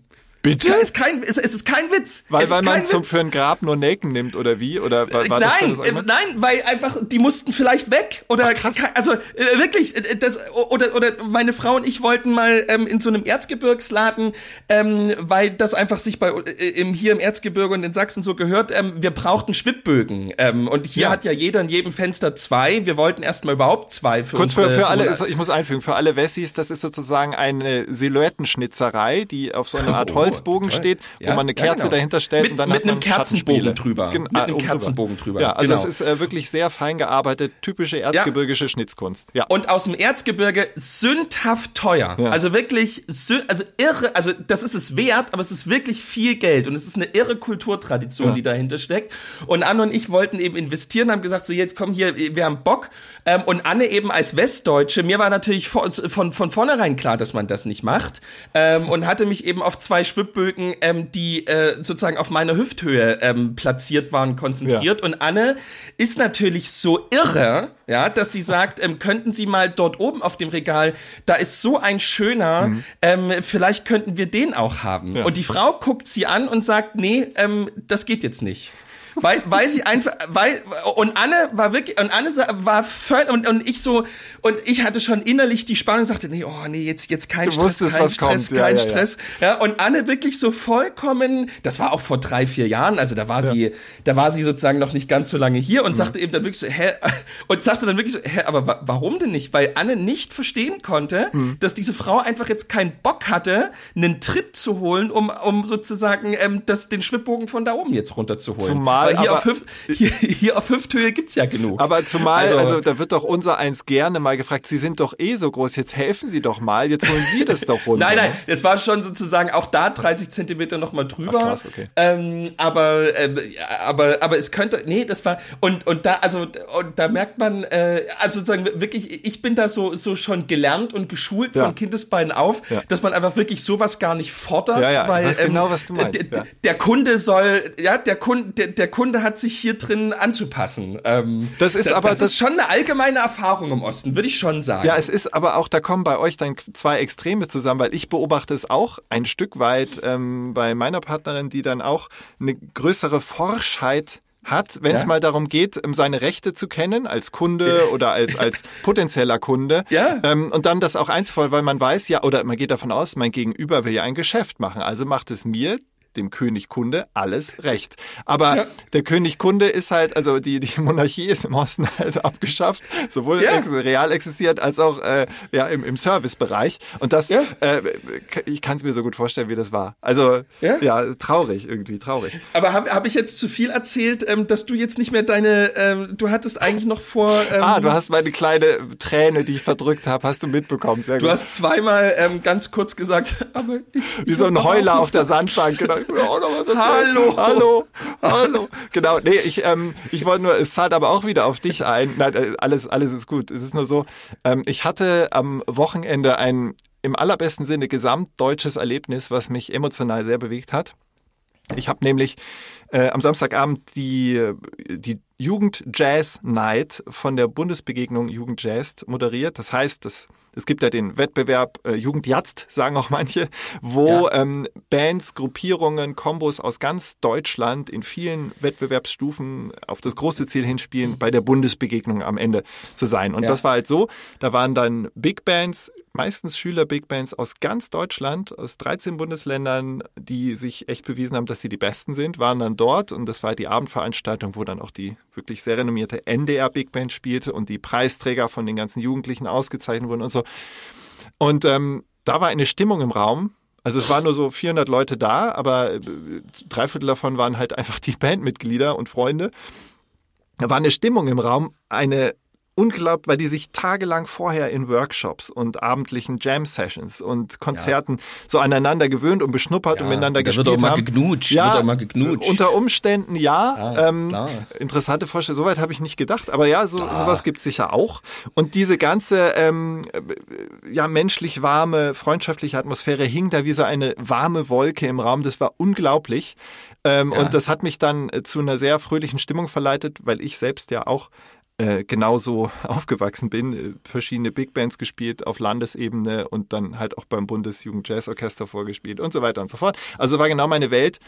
Bitte? Es ist kein, es, ist kein Witz. Weil, es weil man zum, für ein Grab nur Nelken nimmt oder wie? Oder war, war das nein, dann das äh, nein, weil einfach die mussten vielleicht weg oder ke- also äh, wirklich äh, das, oder oder meine Frau und ich wollten mal ähm, in so einem Erzgebirgsladen, ähm, weil das einfach sich bei äh, im hier im Erzgebirge und in Sachsen so gehört. Ähm, wir brauchten Schwibbögen ähm, und hier Ja. hat ja jeder in jedem Fenster zwei. Wir wollten erstmal überhaupt zwei für Kurz für, für alle, ich muss einfügen, für alle Wessis, das ist sozusagen eine Silhouettenschnitzerei, die auf so einer Art Oh, Holzbogen toll. steht, wo Ja, man eine ja, Kerze genau. dahinter stellt Mit- und dann mit hat man einem Kerzenbogen drüber. Gen- Mit einem Kerzenbogen drüber. Ja, also Genau. es ist äh, wirklich sehr fein gearbeitet, typische erzgebirgische Schnitzkunst. Ja. Und aus dem Erzgebirge sündhaft teuer. Ja. Also wirklich, also irre, also das ist es wert, aber es ist wirklich viel Geld und es ist eine irre Kulturtradition, Ja. die dahinter steckt. Und Anne und ich wollten eben investieren, haben gesagt, so jetzt komm hier, wir haben Bock. Ähm, und Anne eben als Westdeutsche, mir war natürlich von, von, von vornherein klar, dass man das nicht macht. Ähm, und hatte mich eben auf zwei Schwibbögen, ähm, die äh, sozusagen auf meiner Hüfthöhe ähm, platziert waren, konzentriert. Und Anne ist natürlich so irre, ja, dass sie sagt, ähm, könnten Sie mal dort oben auf dem Regal, da ist so ein schöner, ähm, vielleicht könnten wir den auch haben. Ja. Und die Frau guckt sie an und sagt, nee, ähm, das geht jetzt nicht. Weil, weil sie einfach, weil, und Anne war wirklich, und Anne war völlig, und, und ich so, und ich hatte schon innerlich die Spannung und sagte, nee, oh nee, jetzt, jetzt kein Du Stress, wusstest, kein was Stress, kommt. Ja, kein ja, ja. Stress. Ja, und Anne wirklich so vollkommen, das war auch vor drei, vier Jahren, also da war sie, da war sie sozusagen noch nicht ganz so lange hier Mhm. und sagte eben dann wirklich so, hä, und sagte dann wirklich so, hä, aber wa warum denn nicht? Weil Anne nicht verstehen konnte, Mhm. dass diese Frau einfach jetzt keinen Bock hatte, einen Tritt zu holen, um, um sozusagen ähm, das, den Schwibbogen von da oben jetzt runterzuholen. Zumal Weil hier, aber- auf, Hüf hier, hier auf Hüfthöhe gibt's ja genug. Aber zumal, Also- also, da wird doch unser eins gerne mal gefragt, Sie sind doch eh so groß, jetzt helfen Sie doch mal, jetzt holen Sie das doch runter. Nein, nein, es war schon sozusagen auch da 30 Zentimeter noch mal drüber. Ach, krass, okay. ähm, aber, ja, aber, aber es könnte, nee, das war und und da, also und da merkt man, äh, also sozusagen wirklich, ich bin da so so schon gelernt und geschult Ja. von Kindesbeinen auf, Ja. dass man einfach wirklich sowas gar nicht fordert, Ja, ja, weil ähm, genau, was du meinst, Der, der Kunde soll, ja, der Kunde, der, der Kunde hat sich hier drin anzupassen. Ähm, Das ist da- aber das, das- ist schon eine allgemeine Erfahrung im Osten, würde ich schon sagen. Ja, es ist aber auch, da kommen bei euch dann zwei Extreme zusammen, weil ich beobachte es auch ein Stück weit ähm, bei meiner Partnerin, die dann auch eine größere Forschheit hat, wenn es Ja. mal darum geht, ähm, seine Rechte zu kennen als Kunde oder als, als potenzieller Kunde. Ja. Ähm, und dann das auch einzufordern, weil man weiß ja, oder man geht davon aus, mein Gegenüber will ja ein Geschäft machen. Also macht es mir, dem König Kunde, alles recht. Aber Ja. der König Kunde ist halt, also die, die Monarchie ist im Osten halt abgeschafft, sowohl Ja. ex real existiert als auch äh, ja, im, im Servicebereich. Und das, Ja. äh, ich kann es mir so gut vorstellen, wie das war. Also Ja. ja, traurig, irgendwie traurig. Aber habe hab ich jetzt zu viel erzählt, ähm, dass du jetzt nicht mehr deine, ähm, du hattest eigentlich noch vor. Ähm, Ah, du hast meine kleine Träne, die ich verdrückt habe, hast du mitbekommen. Sehr Du gut. hast zweimal ähm, ganz kurz gesagt, aber ich, Wie so ein Heuler auf der Sandbank. Genau. Ich will auch noch was erzählen. Hallo. Hallo. Hallo. Genau. Nee, ich, ähm, ich wollte nur, es zahlt aber auch wieder auf dich ein. Nein, äh, alles, alles ist gut. Es ist nur so, ähm, ich hatte am Wochenende ein im allerbesten Sinne gesamtdeutsches Erlebnis, was mich emotional sehr bewegt hat. Ich habe nämlich äh, am Samstagabend die, die Jugend Jazz Night von der Bundesbegegnung Jugend Jazz moderiert. Das heißt, das, es gibt ja den Wettbewerb äh, Jugend Jazzt, sagen auch manche, wo ähm, Bands, Gruppierungen, Kombos aus ganz Deutschland in vielen Wettbewerbsstufen auf das große Ziel hinspielen, bei der Bundesbegegnung am Ende zu sein. Und Ja. das war halt so, da waren dann Big Bands, meistens Schüler-Big Bands aus ganz Deutschland, aus 13 Bundesländern, die sich echt bewiesen haben, dass sie die Besten sind, waren dann dort und das war die Abendveranstaltung, wo dann auch die wirklich sehr renommierte NDR Big Band spielte und die Preisträger von den ganzen Jugendlichen ausgezeichnet wurden und so. Und ähm, da war eine Stimmung im Raum. Also es waren nur so 400 Leute da, aber äh, drei Viertel davon waren halt einfach die Bandmitglieder und Freunde. Da war eine Stimmung im Raum, eine unglaublich, weil die sich tagelang vorher in Workshops und abendlichen Jam-Sessions und Konzerten ja. so aneinander gewöhnt und beschnuppert ja, und miteinander da gespielt wird auch mal haben. Gegnutscht, ja, wird auch mal gegnutscht. unter Umständen ja. Ja, ähm, klar. interessante Vorstellung, soweit habe ich nicht gedacht, aber ja, so, sowas gibt's sicher auch. Und diese ganze ähm, äh, ja menschlich warme, freundschaftliche Atmosphäre hing da wie so eine warme Wolke im Raum. Das war unglaublich. Ähm. Und das hat mich dann äh, zu einer sehr fröhlichen Stimmung verleitet, weil ich selbst ja auch äh, genauso aufgewachsen bin, äh, verschiedene Big Bands gespielt auf Landesebene und dann halt auch beim Bundesjugend-Jazz-Orchester vorgespielt und so weiter und so fort. Also war genau meine Welt.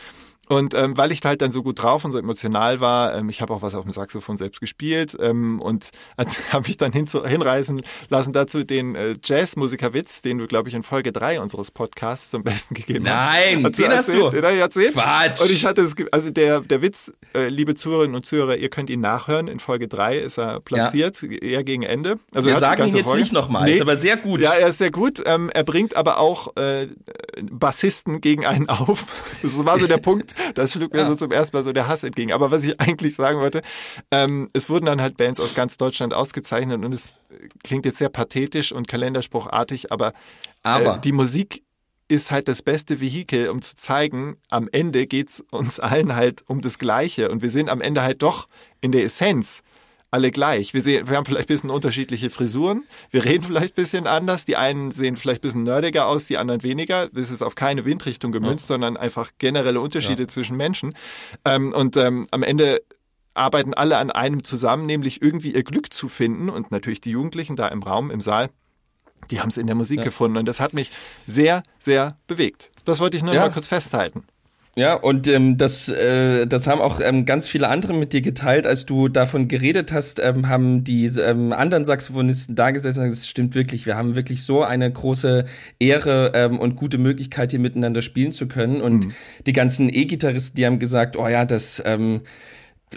Und ähm, weil ich da halt dann so gut drauf und so emotional war, ähm, ich habe auch was auf dem Saxophon selbst gespielt ähm, und habe ich dann hin, hinreißen lassen dazu den äh, Jazzmusikerwitz, den du, glaube ich, in Folge drei unseres Podcasts zum Besten gegeben Nein, hast. den hast du. Den habe ich erzählt. Quatsch. Und ich hatte es, also der, der Witz, äh, liebe Zuhörerinnen und Zuhörer, ihr könnt ihn nachhören. In Folge drei ist er platziert, eher gegen Ende. Also Wir er sagen ihn jetzt Folge. nicht nochmal, ist aber sehr gut. Ja, er ist sehr gut. Ähm, er bringt aber auch äh, Bassisten gegen einen auf. Das war so der Punkt, das schlug mir Ja. so zum ersten Mal so der Hass entgegen. Aber was ich eigentlich sagen wollte, ähm, es wurden dann halt Bands aus ganz Deutschland ausgezeichnet und es klingt jetzt sehr pathetisch und kalenderspruchartig, aber, Aber. äh, die Musik ist halt das beste Vehikel, um zu zeigen, am Ende geht's uns allen halt um das Gleiche und wir sind am Ende halt doch in der Essenz alle gleich. Wir, sehen, wir haben vielleicht ein bisschen unterschiedliche Frisuren, wir reden vielleicht ein bisschen anders, die einen sehen vielleicht ein bisschen nerdiger aus, die anderen weniger. Das ist auf keine Windrichtung gemünzt, sondern einfach generelle Unterschiede zwischen Menschen. Ähm, und ähm, am Ende arbeiten alle an einem zusammen, nämlich irgendwie ihr Glück zu finden und natürlich die Jugendlichen da im Raum, im Saal, die haben es in der Musik gefunden und das hat mich sehr, sehr bewegt. Das wollte ich nur Ja. mal kurz festhalten. Ja, und ähm, das, äh, das haben auch ähm, ganz viele andere mit dir geteilt. Als du davon geredet hast, ähm, haben die ähm, anderen Saxophonisten da gesessen und gesagt, das stimmt wirklich. Wir haben wirklich so eine große Ehre ähm, und gute Möglichkeit, hier miteinander spielen zu können. Und die ganzen E-Gitarristen, die haben gesagt, oh ja, das... Ähm,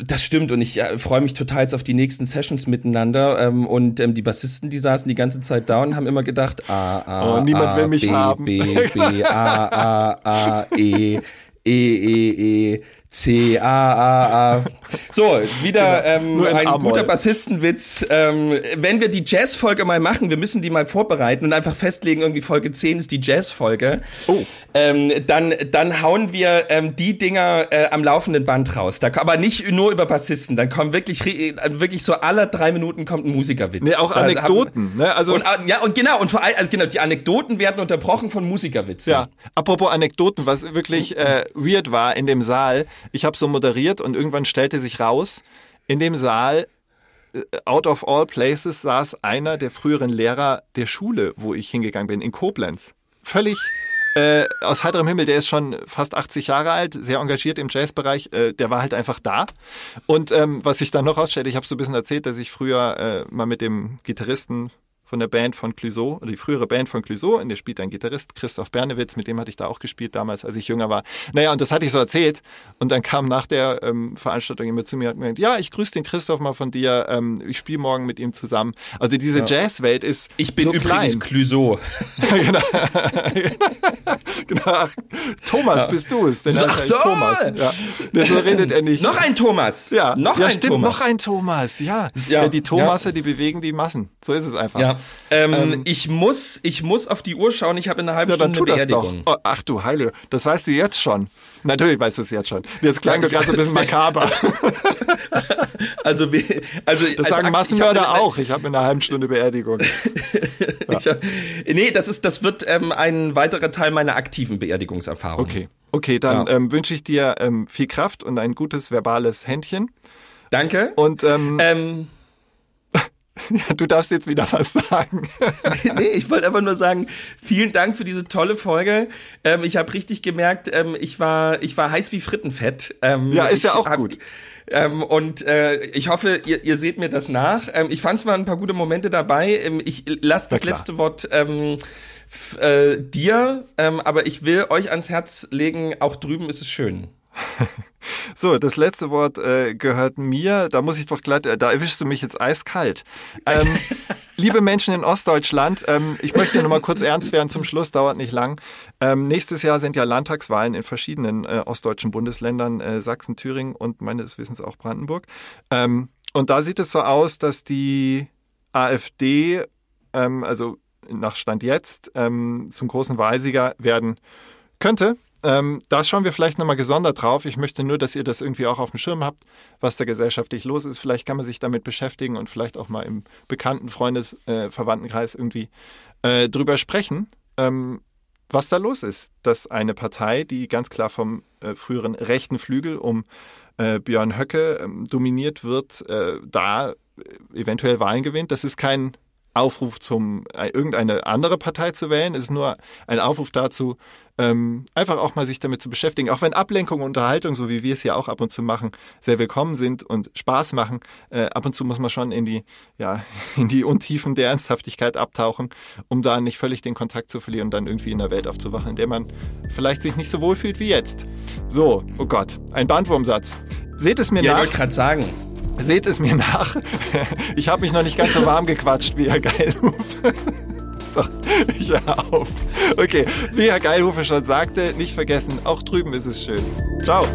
das stimmt und ich äh, freue mich total jetzt auf die nächsten Sessions miteinander ähm, und ähm, die Bassisten, die saßen die ganze Zeit da und haben immer gedacht A A Oh, niemand A, will mich B, haben. B B A A A E E E E C A A A. So, wieder ähm, Nur in ein A-Moll. guter Bassistenwitz. Ähm, wenn wir die Jazz-Folge mal machen, wir müssen die mal vorbereiten und einfach festlegen, irgendwie Folge 10 ist die Jazz-Folge. Oh. Ähm, dann, dann hauen wir ähm, die Dinger äh, am laufenden Band raus. Da, aber nicht nur über Bassisten. Dann kommen wirklich, äh, wirklich so alle drei Minuten kommt ein Musikerwitz. Nee, auch Da Anekdoten. Ne? Also und, äh, ja, und genau, und vor allem, also genau, die Anekdoten werden unterbrochen von Musikerwitzen. Ja, apropos Anekdoten, was wirklich äh, weird war in dem Saal, ich habe so moderiert und irgendwann stellte sich raus, in dem Saal, äh, out of all places, saß einer der früheren Lehrer der Schule, wo ich hingegangen bin, in Koblenz. Völlig äh, aus heiterem Himmel, der ist schon fast 80 Jahre alt, sehr engagiert im Jazzbereich, äh, der war halt einfach da. Und ähm, was ich dann noch rausstellte, ich habe so ein bisschen erzählt, dass ich früher äh, mal mit dem Gitarristen von der Band von Clouseau, oder die frühere Band von Clouseau, und der spielt ein Gitarrist, Christoph Bernewitz, mit dem hatte ich da auch gespielt damals, als ich jünger war. Naja, und das hatte ich so erzählt. Und dann kam nach der ähm, Veranstaltung jemand zu mir und hat mir gesagt, ja, ich grüße den Christoph mal von dir, ähm, ich spiele morgen mit ihm zusammen. Also diese Jazzwelt ist Ich bin so übrigens klein. Clouseau. genau. genau. Ach, Thomas bist du es, denn Ach so. Thomas. Ja. Nee, so redet er nicht. Noch ein Thomas. ja, noch ja, ein stimmt, Thomas. noch ein Thomas, ja. Ja, ja die Thomaser, die bewegen die Massen. So ist es einfach. Ja. Ähm, Ähm, ich muss, ich muss auf die Uhr schauen. Ich habe in einer halben Ja, dann Stunde tu eine das doch. Beerdigung. Oh, ach du Heile, das weißt du jetzt schon. Natürlich weißt du es jetzt schon. Jetzt klang Ja, du gerade so ein bisschen makaber. Also, also Das also sagen ak- Massenmörder ich auch. Ich habe in einer halben Stunde Beerdigung. Ich hab, nee, das ist, das wird ähm, ein weiterer Teil meiner aktiven Beerdigungserfahrung. Okay. Okay, dann Ja. ähm, wünsche ich dir ähm, viel Kraft und ein gutes verbales Händchen. Danke. Und ähm, ähm, du darfst jetzt wieder was sagen. nee, ich wollte einfach nur sagen, vielen Dank für diese tolle Folge. Ähm, ich habe richtig gemerkt, ähm, ich war, ich war heiß wie Frittenfett. Ähm, Ja, ist ja auch hab, gut. Ähm, und äh, ich hoffe, ihr, ihr seht mir das nach. Ähm, ich fand zwar ein paar gute Momente dabei. Ähm, ich lasse das letzte Wort ähm, äh, dir, ähm, aber ich will euch ans Herz legen, auch drüben ist es schön. So, das letzte Wort äh, gehört mir. Da muss ich doch glatt, äh, da erwischst du mich jetzt eiskalt. Ähm, liebe Menschen in Ostdeutschland, ähm, ich möchte noch mal kurz ernst werden zum Schluss, dauert nicht lang. Ähm, nächstes Jahr sind ja Landtagswahlen in verschiedenen äh, ostdeutschen Bundesländern, äh, Sachsen, Thüringen und meines Wissens auch Brandenburg. Ähm, und da sieht es so aus, dass die AfD, ähm, also nach Stand jetzt, ähm, zum großen Wahlsieger werden könnte. Ähm, da schauen wir vielleicht nochmal gesondert drauf. Ich möchte nur, dass ihr das irgendwie auch auf dem Schirm habt, was da gesellschaftlich los ist. Vielleicht kann man sich damit beschäftigen und vielleicht auch mal im bekannten Freundes-, äh, Verwandtenkreis irgendwie äh, drüber sprechen, ähm, was da los ist. Dass eine Partei, die ganz klar vom äh, früheren rechten Flügel um äh, Björn Höcke ähm, dominiert wird, äh, da eventuell Wahlen gewinnt. Das ist kein Aufruf zum äh, irgendeine andere Partei zu wählen. Es ist nur ein Aufruf dazu, ähm, einfach auch mal sich damit zu beschäftigen. Auch wenn Ablenkung und Unterhaltung, so wie wir es ja auch ab und zu machen, sehr willkommen sind und Spaß machen, äh, ab und zu muss man schon in die, ja, in die Untiefen der Ernsthaftigkeit abtauchen, um da nicht völlig den Kontakt zu verlieren und dann irgendwie in einer Welt aufzuwachen, in der man vielleicht sich nicht so wohl fühlt wie jetzt. So, oh Gott, ein Bandwurmsatz. Seht es mir ja, nach. Ich wollte gerade sagen. Seht es mir nach. Ich habe mich noch nicht ganz so warm gequatscht wie Herr Geilhufe. So, ich höre auf. Okay, wie Herr Geilhufe schon sagte, nicht vergessen, auch drüben ist es schön. Ciao.